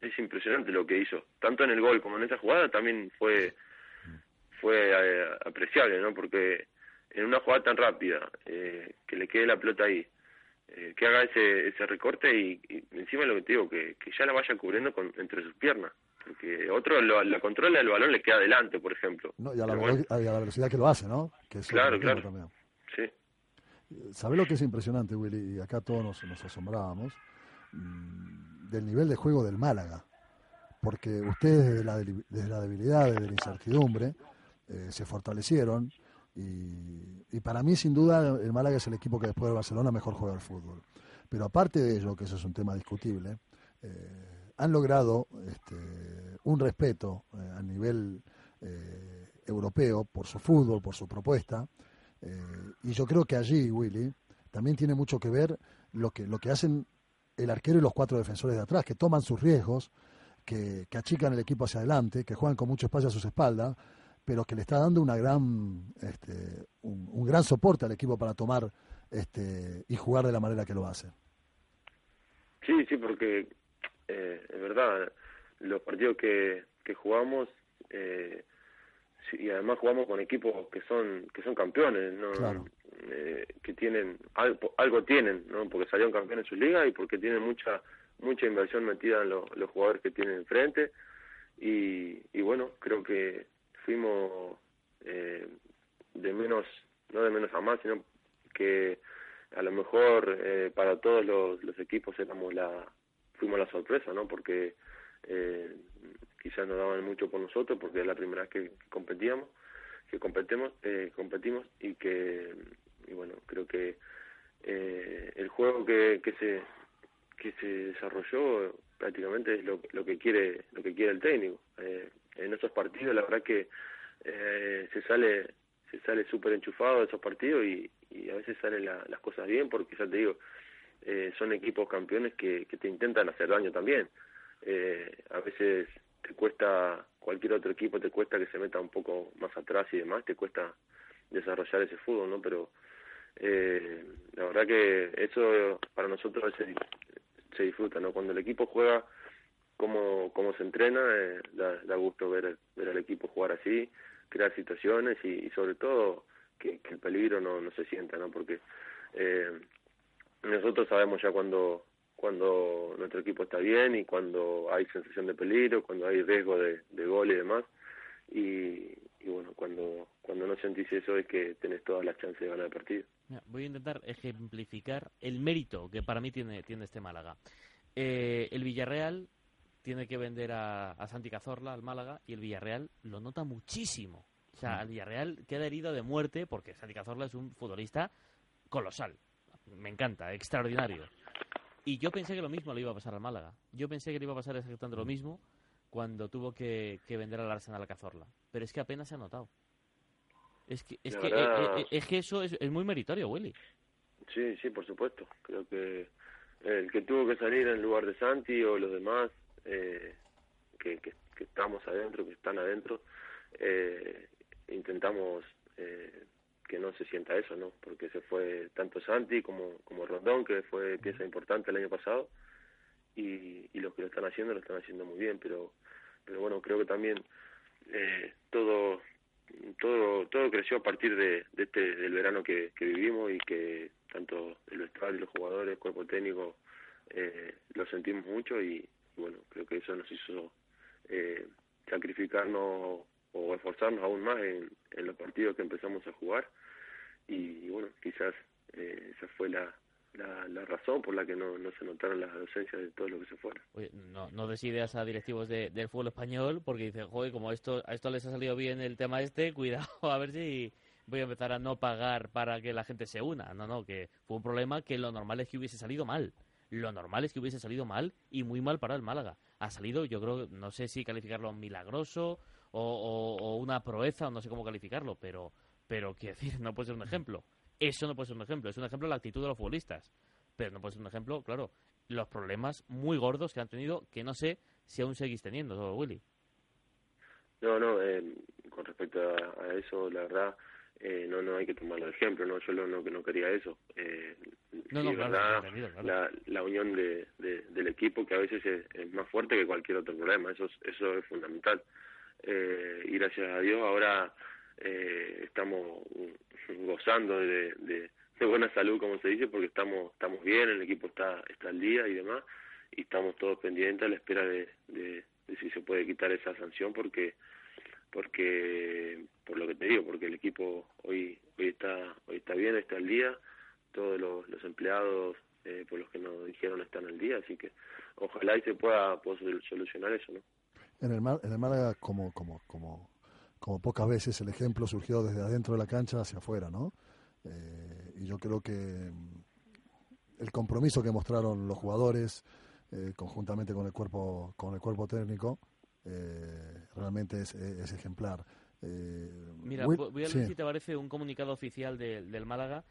S5: es impresionante lo que hizo. Tanto en el gol como en esa jugada también fue fue eh, apreciable, ¿no? Porque en una jugada tan rápida, eh, que le quede la pelota ahí, eh, que haga ese, ese recorte y, y encima lo que te digo, que, que ya la vaya cubriendo con, entre sus piernas. Porque otro lo- la controla el balón le queda adelante, por ejemplo.
S3: No, y, a la,
S5: Pero bueno,
S3: velo- y a la velocidad que lo hace, ¿no? Que
S5: Claro, claro.
S3: también.
S5: sí.
S3: ¿Sabés lo que es impresionante, Willy? Y acá todos nos, nos asombrábamos mm, del nivel de juego del Málaga. Porque ustedes desde la, desde la debilidad, desde la incertidumbre, eh, se fortalecieron. Y, y para mí, sin duda, el Málaga es el equipo que después de Barcelona mejor juega al fútbol. Pero aparte de ello, que eso es un tema discutible, eh, han logrado este, un respeto eh, a nivel eh, europeo por su fútbol, por su propuesta. Y yo creo que allí, Willy, también tiene mucho que ver lo que, lo que hacen el arquero y los cuatro defensores de atrás, que toman sus riesgos, que, que achican el equipo hacia adelante, que juegan con mucho espacio a sus espaldas, pero que le está dando una gran, este, un, un gran soporte al equipo para tomar este, y jugar de la manera que lo hace.
S5: Sí, sí, porque eh, es verdad, los partidos que, que jugamos eh, y además jugamos con equipos que son que son campeones, ¿no?
S3: Claro.
S5: Eh, que tienen algo, algo tienen, ¿no? Porque salieron campeones en su liga y porque tienen mucha mucha inversión metida en lo- los jugadores que tienen enfrente y, y bueno, creo que fuimos eh, de menos, no de menos a más, sino que a lo mejor eh, para todos los, equipos éramos la, fuimos la sorpresa, ¿no? Porque eh, quizás no daban mucho por nosotros porque es la primera vez que competíamos, que competemos, eh, competimos y que, y bueno, creo que eh, el juego que, que se que se desarrolló prácticamente es lo, lo que quiere lo que quiere el técnico. Eh, en esos partidos la verdad que eh, se sale se sale súper enchufado de esos partidos y, a veces salen las cosas bien porque ya te digo eh, son equipos campeones que, que te intentan hacer daño también. Eh, a veces te cuesta cualquier otro equipo te cuesta que se meta un poco más atrás y demás te cuesta desarrollar ese fútbol no pero eh, la verdad que eso para nosotros se, se disfruta no cuando el equipo juega como, como se entrena, eh, da, da, gusto ver, ver al equipo jugar así, crear situaciones y, y sobre todo que, que, el peligro no, no se sienta, ¿no? Porque eh, nosotros sabemos ya cuando, cuando nuestro equipo está bien y cuando hay sensación de peligro, cuando hay riesgo de, de gol y demás. Y, y bueno, cuando, cuando no sentís eso es que tenés todas las chances de ganar el partido.
S4: Voy a intentar ejemplificar el mérito que para mí tiene, tiene este Málaga. Eh, el Villarreal tiene que vender a, a, Santi Cazorla, al Málaga, y el Villarreal lo nota muchísimo. O sea, el Villarreal queda herido de muerte porque Santi Cazorla es un futbolista colosal. Me encanta, extraordinario. Y yo pensé que lo mismo le iba a pasar al Málaga. Yo pensé que le iba a pasar exactamente lo mismo cuando tuvo que, que vender al Arsenal a Cazorla. Pero es que apenas se ha notado. Es que, es, que, verdad... es, es que eso es, es muy meritorio, Willy.
S5: Sí, sí, por supuesto. Creo que el que tuvo que salir en lugar de Santi o los demás eh, que, que, que, estamos adentro, que están adentro, eh, intentamos eh, que no se sienta eso, ¿no? Porque se fue tanto Santi como, como Rondón, que fue pieza importante el año pasado, y, y los que lo están haciendo lo están haciendo muy bien, pero, pero bueno, creo que también eh, todo todo todo creció a partir de, este del verano que, que vivimos y que tanto el vestuario, los jugadores, el cuerpo técnico eh, lo sentimos mucho y, bueno, creo que eso nos hizo eh, sacrificarnos o esforzarnos aún más en, los partidos que empezamos a jugar y, y bueno, quizás eh, esa fue la, la, la, razón por la que no, no se notaron las ausencias de todo lo que se fuera.
S4: Oye, no, no des ideas a directivos de, del fútbol español porque dicen, joder, como esto, a esto les ha salido bien el tema este, <laughs> cuidado a ver si voy a empezar a no pagar para que la gente se una. No, no, que fue un problema que lo normal es que hubiese salido mal lo normal es que hubiese salido mal y muy mal para el Málaga. Ha salido, yo creo, no sé si calificarlo milagroso o, una proeza, o no sé cómo calificarlo, pero, pero quiero decir, no puede ser un ejemplo. Eso no puede ser un ejemplo. Es un ejemplo de la actitud de los futbolistas. Pero no puede ser un ejemplo, claro, los problemas muy gordos que han tenido, que no sé si aún seguís teniendo, Willy.
S5: No, no, eh, con respecto a, eso, la verdad, eh, no no hay que tomarlo de ejemplo, no yo lo, no, no quería eso. Eh,
S4: no, no,
S5: verdad,
S4: claro.
S5: La, la unión de, de, del equipo que a veces es, es, más fuerte que cualquier otro problema, eso es, eso es fundamental. Eh, y gracias a Dios ahora eh, estamos gozando de, de, de, buena salud, como se dice, porque estamos estamos bien, el equipo está está al día y demás, y estamos todos pendientes a la espera de, de, de si se puede quitar esa sanción, porque porque por lo que te digo porque el equipo hoy hoy está hoy está bien está al día. Todos los, empleados eh, por los que nos dijeron están al día así que ojalá y se pueda, pueda solucionar eso no
S3: en el en el Málaga como como como como pocas veces el ejemplo surgió desde adentro de la cancha hacia afuera no eh, y yo creo que mm, el compromiso que mostraron los jugadores eh, conjuntamente con el cuerpo con el cuerpo técnico eh, realmente es, es ejemplar. Eh,
S4: Mira, voy, voy a leer sí. si te parece un comunicado oficial de, del Málaga,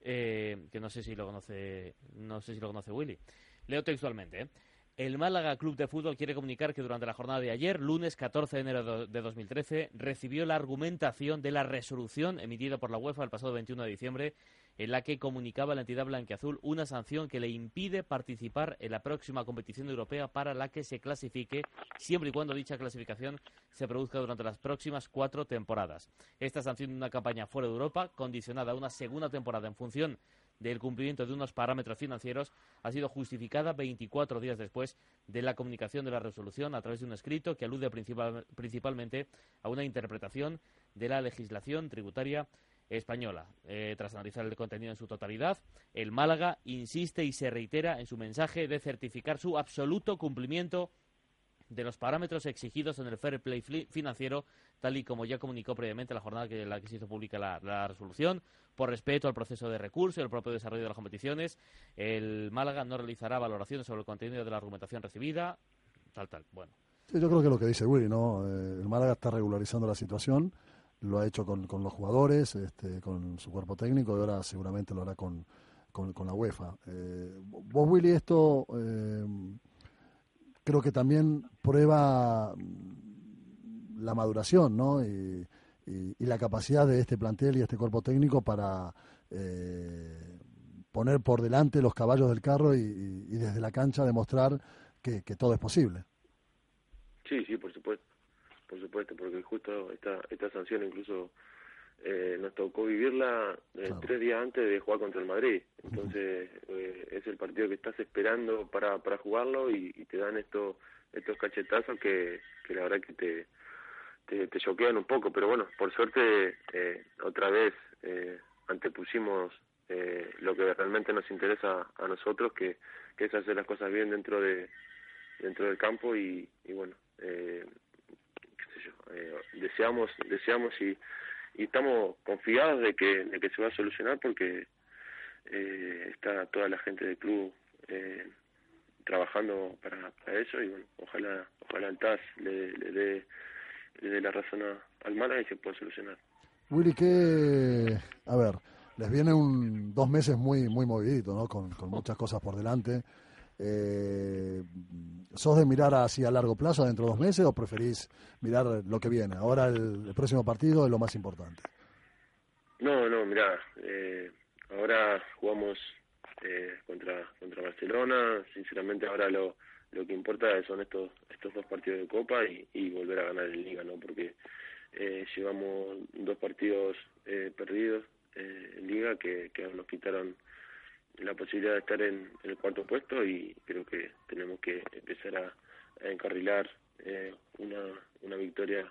S4: eh, que no sé si lo conoce, no sé si lo conoce Willy. Leo textualmente, ¿eh? El Málaga Club de Fútbol quiere comunicar que durante la jornada de ayer, lunes 14 de enero de 2013, recibió la argumentación de la resolución emitida por la UEFA el pasado 21 de diciembre en la que comunicaba la entidad blanquiazul una sanción que le impide participar en la próxima competición europea para la que se clasifique, siempre y cuando dicha clasificación se produzca durante las próximas cuatro temporadas. Esta sanción de una campaña fuera de Europa, condicionada a una segunda temporada en función del cumplimiento de unos parámetros financieros ha sido justificada 24 días después de la comunicación de la resolución a través de un escrito que alude principal, principalmente a una interpretación de la legislación tributaria española. Eh, tras analizar el contenido en su totalidad, el Málaga insiste y se reitera en su mensaje de certificar su absoluto cumplimiento de los parámetros exigidos en el fair play financiero, tal y como ya comunicó previamente la jornada en la que se hizo pública la, resolución, por respeto al proceso de recurso y al propio desarrollo de las competiciones. El Málaga no realizará valoraciones sobre el contenido de la argumentación recibida, tal, tal. Bueno.
S3: yo creo que lo que dice Willy, ¿no? Eh, el Málaga está regularizando la situación, lo ha hecho con, los jugadores, este, con su cuerpo técnico y ahora seguramente lo hará con, con, la UEFA. Eh, vos, Willy, esto. Eh, creo que también prueba la maduración ¿no? y, la capacidad de este plantel y este cuerpo técnico para eh, poner por delante los caballos del carro y, desde la cancha demostrar que, todo es posible.
S5: Sí, sí, por supuesto, por supuesto, porque justo esta, esta sanción incluso eh, nos tocó vivirla eh, tres días antes de jugar contra el Madrid. Entonces eh, es el partido que estás esperando para, para jugarlo y, te dan estos estos cachetazos que, que la verdad que te, te, te choquean un poco. Pero bueno, por suerte otra vez antepusimos lo que realmente nos interesa a nosotros, que, que es hacer las cosas bien dentro de dentro del campo y, y bueno, qué yo, deseamos deseamos y y estamos confiados de que, se va a solucionar porque eh, está toda la gente del club eh, trabajando para, para, eso y bueno, ojalá ojalá el TAS le, dé le la razón al Mala y se pueda solucionar.
S3: Willy, que, a ver, les viene un dos meses muy muy moviditos, ¿no? Con muchas cosas por delante. Eh, ¿Sos de mirar así a largo plazo, dentro de dos meses, o preferís mirar lo que viene? Ahora el, próximo partido es lo más importante.
S5: No, no, mira, eh, ahora jugamos eh, contra contra Barcelona. Sinceramente, ahora lo, lo que importa son estos estos dos partidos de Copa y, volver a ganar en Liga, ¿no? Porque eh, llevamos dos partidos eh, perdidos eh, en Liga que, que nos quitaron la posibilidad de estar en, el cuarto puesto y creo que tenemos que empezar a, encarrilar eh, una, una victoria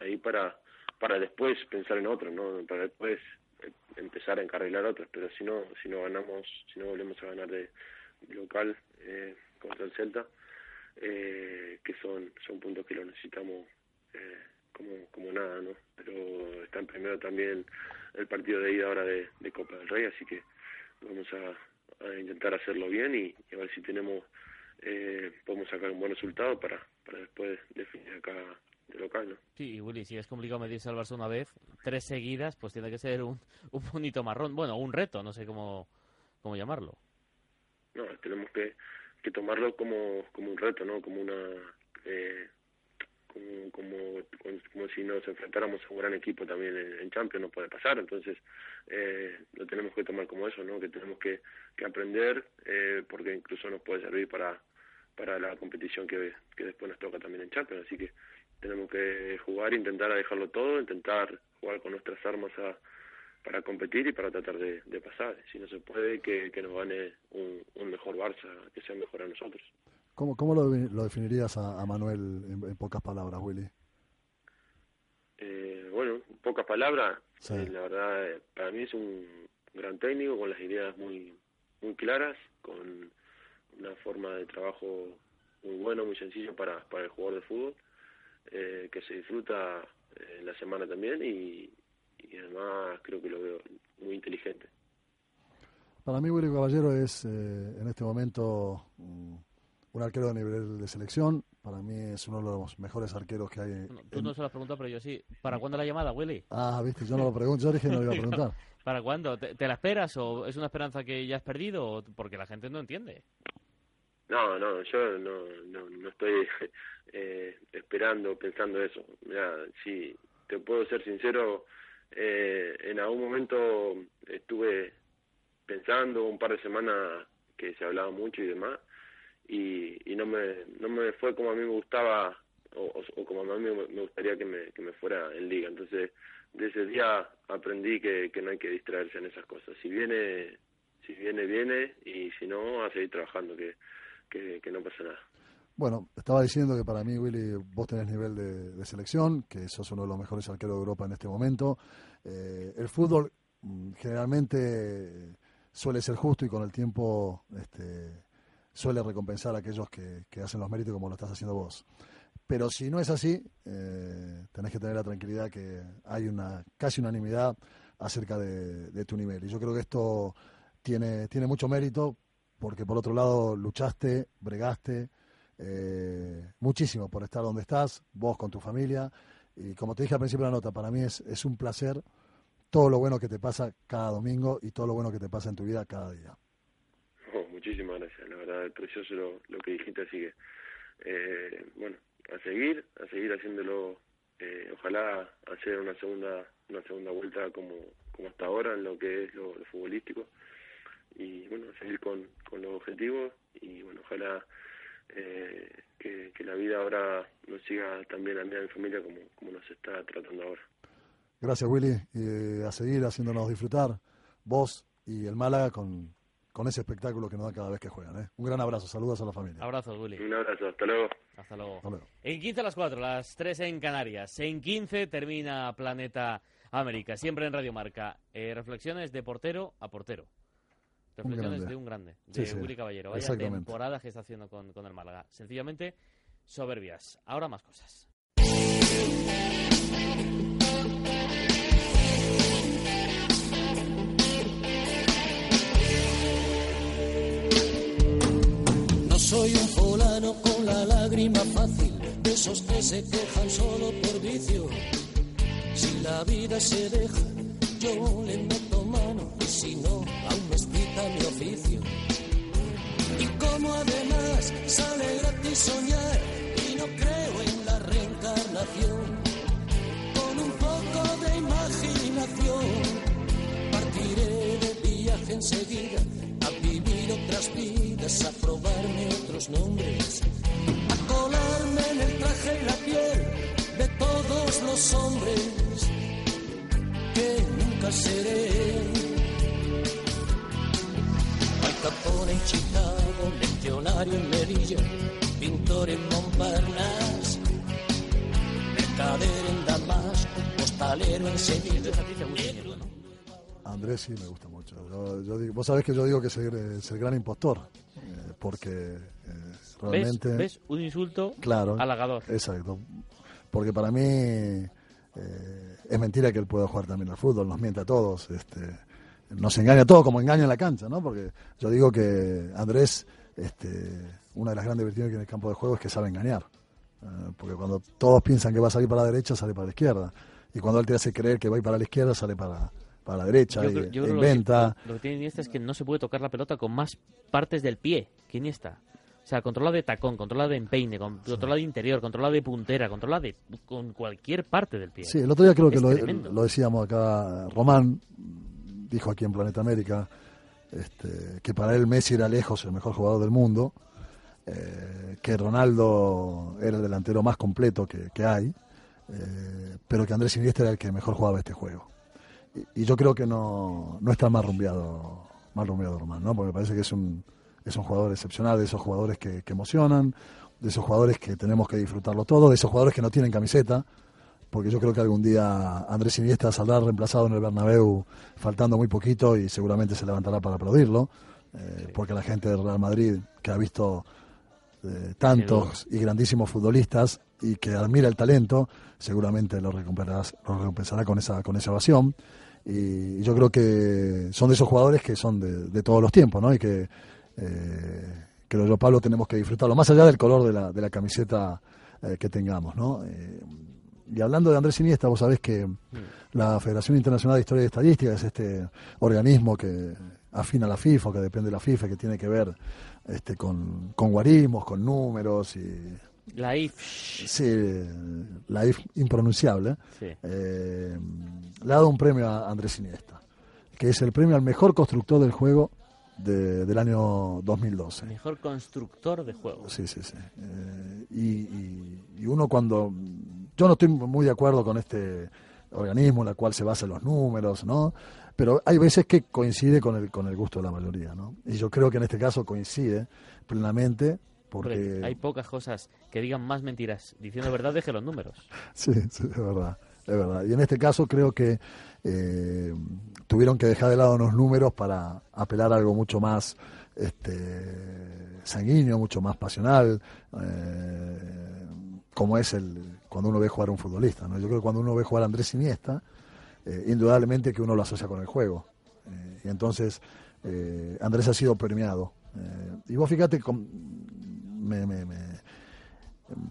S5: ahí para para después pensar en otro, no para después eh, empezar a encarrilar otros pero si no si no ganamos si no volvemos a ganar de, local eh, contra el Celta eh, que son son puntos que lo necesitamos eh, como como nada no pero está en primero también el partido de ida ahora de, de Copa del Rey así que vamos a, intentar hacerlo bien y, a ver si tenemos eh, podemos sacar un buen resultado para, para después definir acá de local, ¿no?
S4: Sí, Willy, si es complicado medir salvarse una vez, tres seguidas, pues tiene que ser un, <laughs> un bonito marrón, bueno, un reto, no sé cómo, cómo llamarlo.
S5: No, tenemos que, que tomarlo como, como un reto, ¿no? Como una... Eh, como, como, como si nos enfrentáramos a un gran equipo también en, Champions, no puede pasar, entonces eh, lo tenemos que tomar como eso, ¿no? que tenemos que, que aprender, eh, porque incluso nos puede servir para, para la competición que, que después nos toca también en Champions, así que tenemos que jugar, intentar dejarlo todo, intentar jugar con nuestras armas a, para competir y para tratar de, de pasar. Si no se puede, que, que nos gane un, un mejor Barça, que sea mejor a nosotros.
S3: ¿Cómo, cómo lo, lo definirías a, Manuel en, pocas palabras, Willy?
S5: Eh, bueno, en pocas palabras, eh, la verdad, eh, para mí es un gran técnico con las ideas muy, muy claras, con una forma de trabajo muy bueno, muy sencillo para, para el jugador de fútbol, que se disfruta en la semana también y, y además creo que lo veo muy inteligente.
S3: Para mí, Willy Caballero es en este momento un arquero de nivel de selección. Para mí es uno de los mejores arqueros que hay.
S4: tú no se lo has preguntado, pero yo sí. ¿Para cuándo la llamada, Willy?
S3: Ah, viste, yo no lo pregunto. Yo dije que no lo iba a preguntar. <laughs>
S4: ¿Para cuándo? ¿Te, la esperas o es una esperanza que ya has perdido? Porque la gente no entiende.
S5: No, no, yo no, no, no estoy <laughs> eh, esperando, pensando eso. Mira, si te puedo ser sincero, eh, en algún momento estuve pensando un par de semanas que se hablaba mucho y demás, y, y no me no me fue como a mí me gustaba o, como a mí me gustaría que me, que me fuera en liga. Entonces de ese día aprendí que, que no hay que distraerse en esas cosas. Si viene si viene viene y si no a seguir trabajando que, que, no pasa nada.
S3: Bueno, estaba diciendo que para mí, Willy, vos tenés nivel de, selección, que sos uno de los mejores arqueros de Europa en este momento. Eh, el fútbol mm, generalmente suele ser justo y con el tiempo este, suele recompensar a aquellos que, hacen los méritos como lo estás haciendo vos. Pero si no es así, eh, tenés que tener la tranquilidad que hay una casi unanimidad acerca de, tu nivel. Y yo creo que esto tiene, tiene mucho mérito porque por otro lado luchaste, bregaste eh, muchísimo por estar donde estás, vos con tu familia. Y como te dije al principio de la nota, para mí es, es un placer todo lo bueno que te pasa cada domingo y todo lo bueno que te pasa en tu vida cada día.
S5: Oh, muchísimas gracias, precioso lo, que dijiste, así que eh, bueno, a seguir, a seguir haciéndolo, eh, ojalá hacer una segunda una segunda vuelta como, como hasta ahora en lo que es lo, futbolístico y bueno, a seguir con, con los objetivos y bueno, ojalá eh, que, la vida ahora nos siga también a mí y a mi familia como, como nos está tratando ahora.
S3: Gracias Willy, a seguir haciéndonos disfrutar vos y el Málaga con, con ese espectáculo que nos da cada vez que juegan. ¿eh? Un gran abrazo, saludos a la familia.
S4: Abrazos, Willy.
S5: Un abrazo, hasta luego.
S4: Hasta luego. En 15 a las 4, las 3 en Canarias. En 15 termina Planeta América, siempre en Radio Marca. Eh, reflexiones de portero a portero. Reflexiones de un grande, de Willy Caballero. Vaya temporada que está haciendo con, con el Málaga. Sencillamente soberbias. Ahora más cosas.
S2: Lágrima fácil, de esos que se quejan solo por vicio. Si la vida se deja, yo le meto mano, y si no, aún me explica mi oficio. Y como además sale gratis soñar, y no creo en la reencarnación, en.
S3: Andrés sí me gusta mucho. Yo, digo, vos sabés que yo digo que es el, gran impostor, eh, porque eh, realmente...
S4: ¿Ves? Un insulto claro, halagador.
S3: Exacto. Porque para mí eh, es mentira que él pueda jugar también al fútbol, nos miente a todos, este, nos engaña a todos como engaña en la cancha, ¿no? Porque yo digo que Andrés, este, una de las grandes virtudes que tiene el campo de juego es que sabe engañar. porque cuando todos piensan que va a salir para la derecha, sale para la izquierda. Y cuando él te hace creer que va a ir para la izquierda, sale para, para la derecha, y, inventa.
S4: Lo que, tiene Iniesta es que no se puede tocar la pelota con más partes del pie que Iniesta. O sea, controla de tacón, controla de empeine, controla de interior, controla de puntera, controla de con cualquier parte del pie.
S3: Sí, el otro día creo que lo, decíamos acá, Román dijo aquí en Planeta América este, que para él Messi era lejos el mejor jugador del mundo, eh, que Ronaldo era el delantero más completo que, hay, eh, pero que Andrés Iniesta era el que mejor jugaba este juego. Y, yo creo que no, no está más rumbeado, más rumbeado Román, ¿no? Porque me parece que es un, es un jugador excepcional, de esos jugadores que, emocionan, de esos jugadores que tenemos que disfrutarlo todo, de esos jugadores que no tienen camiseta, porque yo creo que algún día Andrés Iniesta saldrá reemplazado en el Bernabéu faltando muy poquito y seguramente se levantará para aplaudirlo, eh, porque la gente del Real Madrid, que ha visto eh, tantos y grandísimos futbolistas y que admira el talento, seguramente lo recompensará, lo recompensará con esa, con esa evasión y yo creo que son de esos jugadores que son de, todos los tiempos, ¿no? Y que eh, creo yo, Pablo, tenemos que disfrutarlo, más allá del color de la, de la camiseta eh, que tengamos, ¿no? Eh, y hablando de Andrés Iniesta, vos sabés que la Federación Internacional de Historia y Estadística es este organismo que afina la FIFA, que depende de la FIFA, que tiene que ver este, con, con guarismos, con números y
S4: la IF.
S3: Sí, la IF impronunciable. Eh, le ha dado un premio a Andrés Iniesta, que es el premio al mejor constructor del juego del año 2012.
S4: Mejor constructor de juego.
S3: Sí, sí, sí. Eh, y, uno cuando... Yo no estoy muy de acuerdo con este organismo en el cual se basan los números, ¿no? Pero hay veces que coincide con el, con el gusto de la mayoría, ¿no? Y yo creo que en este caso coincide plenamente Porque...
S4: Hay pocas cosas que digan más mentiras diciendo verdades que los números. <laughs>
S3: Sí, sí, es verdad, es verdad. Y en este caso creo que eh, tuvieron que dejar de lado unos números para apelar a algo mucho más este, sanguíneo, mucho más pasional, eh, como es el cuando uno ve jugar a un futbolista. ¿no? Yo creo que cuando uno ve jugar a Andrés Iniesta, eh, indudablemente que uno lo asocia con el juego. y entonces Andrés ha sido premiado. y vos fíjate, con, me, me, me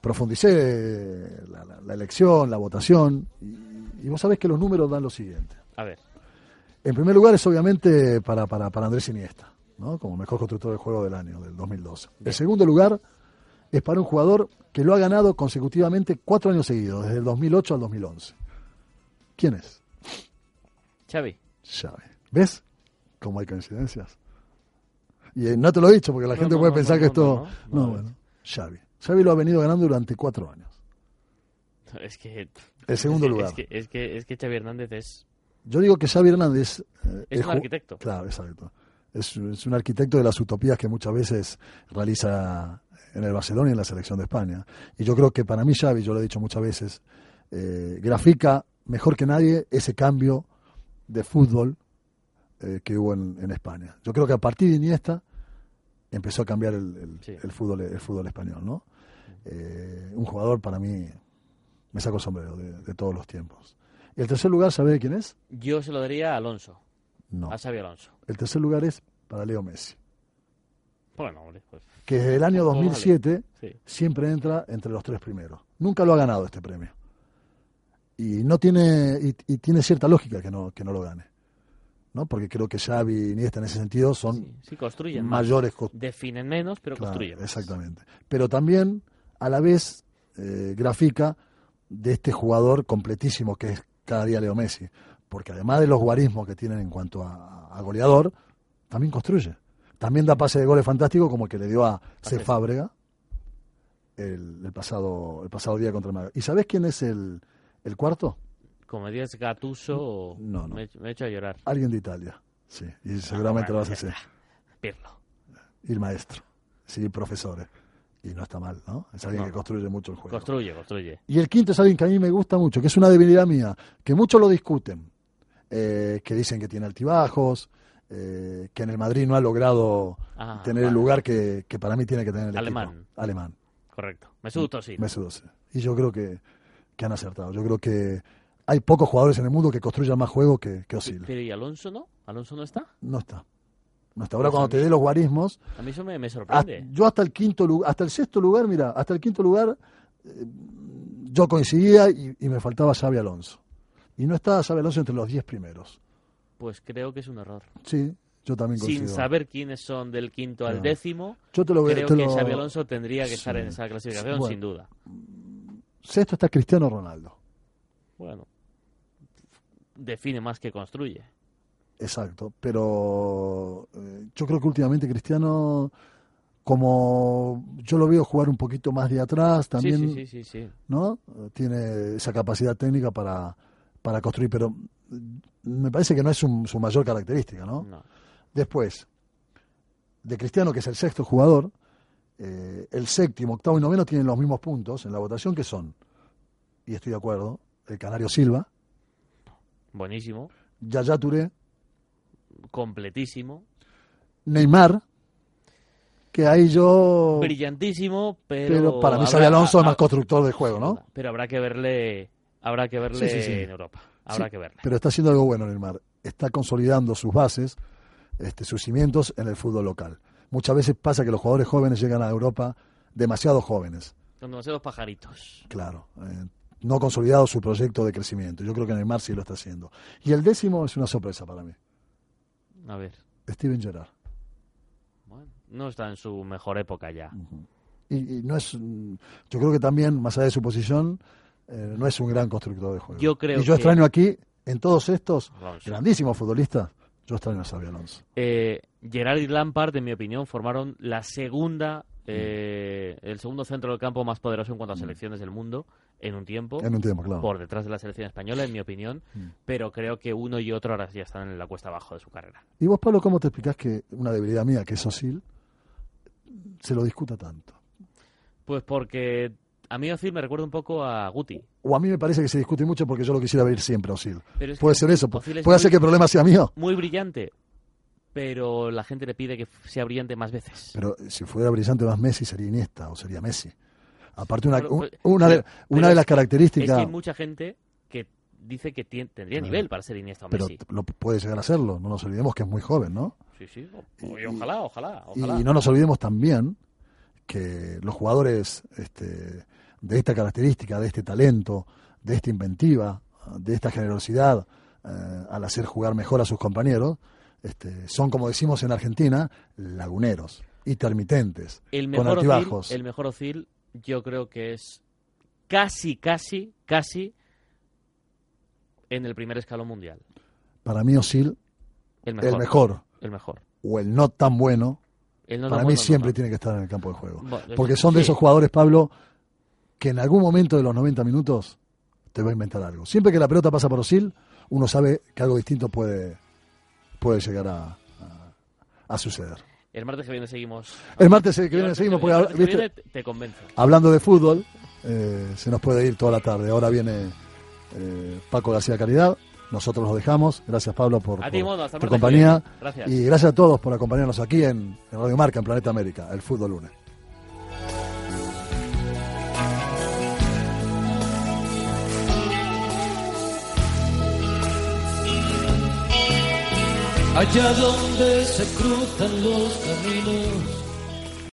S3: profundicé la, elección, la votación, y, vos sabés que los números dan lo siguiente.
S4: A ver.
S3: En primer lugar es obviamente para, para, para Andrés Iniesta, ¿no? como mejor constructor del juego del año, del 2012. En segundo lugar es para un jugador que lo ha ganado consecutivamente cuatro años seguidos, desde el 2008 al 2011. ¿Quién es?
S4: Xavi.
S3: Xavi. ¿Ves cómo hay coincidencias? Y eh, no te lo he dicho porque la gente puede pensar que esto... No, bueno, Xavi. Xavi lo ha venido ganando durante cuatro años.
S4: Es que...
S3: El segundo lugar.
S4: Es que, es que, es que Xavi Hernández es...
S3: Yo digo que Xavi Hernández...
S4: Eh, es, un arquitecto.
S3: Claro, exacto. Es, es, un arquitecto de las utopías que muchas veces realiza en el Barcelona y en la selección de España. Y yo creo que para mí Xavi, yo lo he dicho muchas veces, eh, grafica mejor que nadie ese cambio de fútbol eh, que hubo en, en, España. Yo creo que a partir de Iniesta empezó a cambiar el, el, fútbol, el fútbol español, ¿no? Eh, un jugador para mí me saco el sombrero de, todos los tiempos. ¿Y el tercer lugar, sabe de quién es?
S4: Yo se lo daría a Alonso.
S3: No.
S4: A Xavi Alonso.
S3: El tercer lugar es para Leo Messi.
S4: Bueno, hombre, pues.
S3: Que desde el año 2007 siempre entra entre los tres primeros. Nunca lo ha ganado este premio. Y no tiene y, tiene cierta lógica que no que no lo gane. ¿No? Porque creo que Xavi y Iniesta en ese sentido son
S4: sí, construyen
S3: mayores.
S4: Definen menos, pero construyen.
S3: Exactamente. Pero también a la vez eh, grafica de este jugador completísimo que es cada día Leo Messi. Porque además de los guarismos que tienen en cuanto a, goleador, también construye. También da pase de goles fantástico como el que le dio a C. Fábrega el, pasado, el pasado día contra el ¿Y sabes quién es el, el cuarto?
S4: Como dices Gatuso,
S3: no, no.
S4: Me, he hecho a llorar.
S3: Alguien de Italia, sí. Y seguramente lo vas a hacer.
S4: Pirlo.
S3: Y el maestro. Sí, profesores. Y no está mal, ¿no? Es alguien que construye mucho el juego.
S4: Construye, construye.
S3: Y el quinto es alguien que a mí me gusta mucho, que es una debilidad mía, que muchos lo discuten, eh, que dicen que tiene altibajos, eh, que en el Madrid no ha logrado ah, tener el lugar que, que, para mí tiene que tener el
S4: Alemán.
S3: Alemán.
S4: Correcto. Mesut Özil.
S3: Mesut Özil. Y yo creo que, que han acertado. Yo creo que hay pocos jugadores en el mundo que construyan más juego que, que Özil.
S4: Pero ¿y Alonso no? ¿Alonso no está?
S3: No está. Hasta ahora cuando te dé los guarismos.
S4: A mí eso me, sorprende.
S3: yo hasta el quinto lugar, hasta el sexto lugar, mira, hasta el quinto lugar eh, yo coincidía y, me faltaba Xavi Alonso. Y no estaba Xavi Alonso entre los diez primeros.
S4: Pues creo que es un error.
S3: Sí, yo también coincido.
S4: Sin saber quiénes son del quinto al décimo, yo te lo creo que Xavi Alonso tendría que estar en esa clasificación, sin duda.
S3: Sexto está Cristiano Ronaldo.
S4: Bueno, define más que construye.
S3: Exacto, pero eh, yo creo que últimamente Cristiano, como yo lo veo jugar un poquito más de atrás, también,
S4: sí, sí, sí,
S3: ¿no? Tiene esa capacidad técnica para, para construir, pero me parece que no es su, su mayor característica, ¿no? Después, de Cristiano, que es el sexto jugador, eh, el séptimo, octavo y noveno tienen los mismos puntos en la votación que son, y estoy de acuerdo, el Canario Silva.
S4: Buenísimo.
S3: Yaya Touré
S4: completísimo.
S3: Neymar, que ahí yo...
S4: Brillantísimo, pero...
S3: para mí Xavi Alonso es más constructor de juego, ¿no?
S4: Pero habrá que verle, habrá que verle en Europa, habrá que verle.
S3: Pero está haciendo algo bueno Neymar, está consolidando sus bases, este, sus cimientos en el fútbol local. Muchas veces pasa que los jugadores jóvenes llegan a Europa demasiado jóvenes.
S4: Son demasiados pajaritos.
S3: Claro, eh, no consolidado su proyecto de crecimiento. Yo creo que Neymar sí lo está haciendo. Y el décimo es una sorpresa para mí.
S4: A ver.
S3: Steven Gerrard.
S4: Bueno, no está en su mejor época ya.
S3: y, no es. Yo creo que también, más allá de su posición, eh, no es un gran constructor de juego.
S4: Yo creo
S3: y yo extraño aquí, en todos estos grandísimos futbolistas, yo extraño a Xavi Alonso.
S4: Eh, Gerard y Lampard, en mi opinión, formaron la segunda eh, el segundo centro del campo más poderoso en cuanto a mm. selecciones del mundo en un tiempo.
S3: En un tiempo, claro.
S4: Por detrás de la selección española, en mi opinión. Mm. Pero creo que uno y otro ahora ya están en la cuesta abajo de su carrera.
S3: ¿Y vos, Pablo, cómo te explicás que una debilidad mía, que es Osil, se lo discuta tanto?
S4: Pues porque a mí Ozil me recuerda un poco a Guti.
S3: O a mí me parece que se discute mucho porque yo lo quisiera ver siempre a Ozil.
S4: Pero es
S3: Puede
S4: que
S3: ser eso. Puede ser
S4: muy-
S3: que el problema sea mío.
S4: Muy brillante, pero la gente le pide que sea brillante más veces.
S3: Pero si fuera brillante más Messi, sería Iniesta o sería Messi. Aparte, una,
S4: Pero,
S3: un- una, de,
S4: pero-
S3: una
S4: pero
S3: de las
S4: Es que
S3: características,
S4: hay mucha gente que dice que tendría
S3: Claro.
S4: nivel para ser Iniesta o
S3: pero
S4: Messi.
S3: lo puede llegar a serlo. No nos olvidemos que es muy joven, ¿no?
S4: Sí, sí. o- y ojalá, ojalá,
S3: Y
S4: ojalá.
S3: no nos olvidemos también que los jugadores este, de esta característica, de este talento, de esta inventiva, de esta generosidad eh, al hacer jugar mejor a sus compañeros, este, son, como decimos en Argentina, laguneros, intermitentes,
S4: el
S3: con
S4: mejor
S3: altibajos.
S4: Ozil, el mejor Ozil, yo creo que es casi, casi, casi en el primer escalón mundial.
S3: Para mí, Osil,
S4: El mejor.
S3: el mejor
S4: El mejor.
S3: o el no tan bueno,
S4: no
S3: para
S4: tan
S3: mí
S4: bueno,
S3: siempre
S4: no.
S3: tiene que estar en el campo de juego.
S4: Bueno,
S3: Porque son de esos jugadores, Pablo, que en algún momento de los 90 minutos te va a inventar algo. Siempre que la pelota pasa por Osil, uno sabe que algo distinto puede, puede llegar a, a- a suceder.
S4: El martes que viene seguimos.
S3: El martes que viene
S4: martes
S3: seguimos,
S4: que- viene te- convenzo.
S3: hablando de fútbol, eh, se nos puede ir toda la tarde. Ahora viene eh, Paco García Caridad, nosotros los dejamos. Gracias, Pablo, por, tu compañía.
S4: Gracias.
S3: Y gracias a todos por acompañarnos aquí en, en Radio Marca, en Planeta América, el Fútbol Lunes.
S2: Allá donde se cruzan los caminos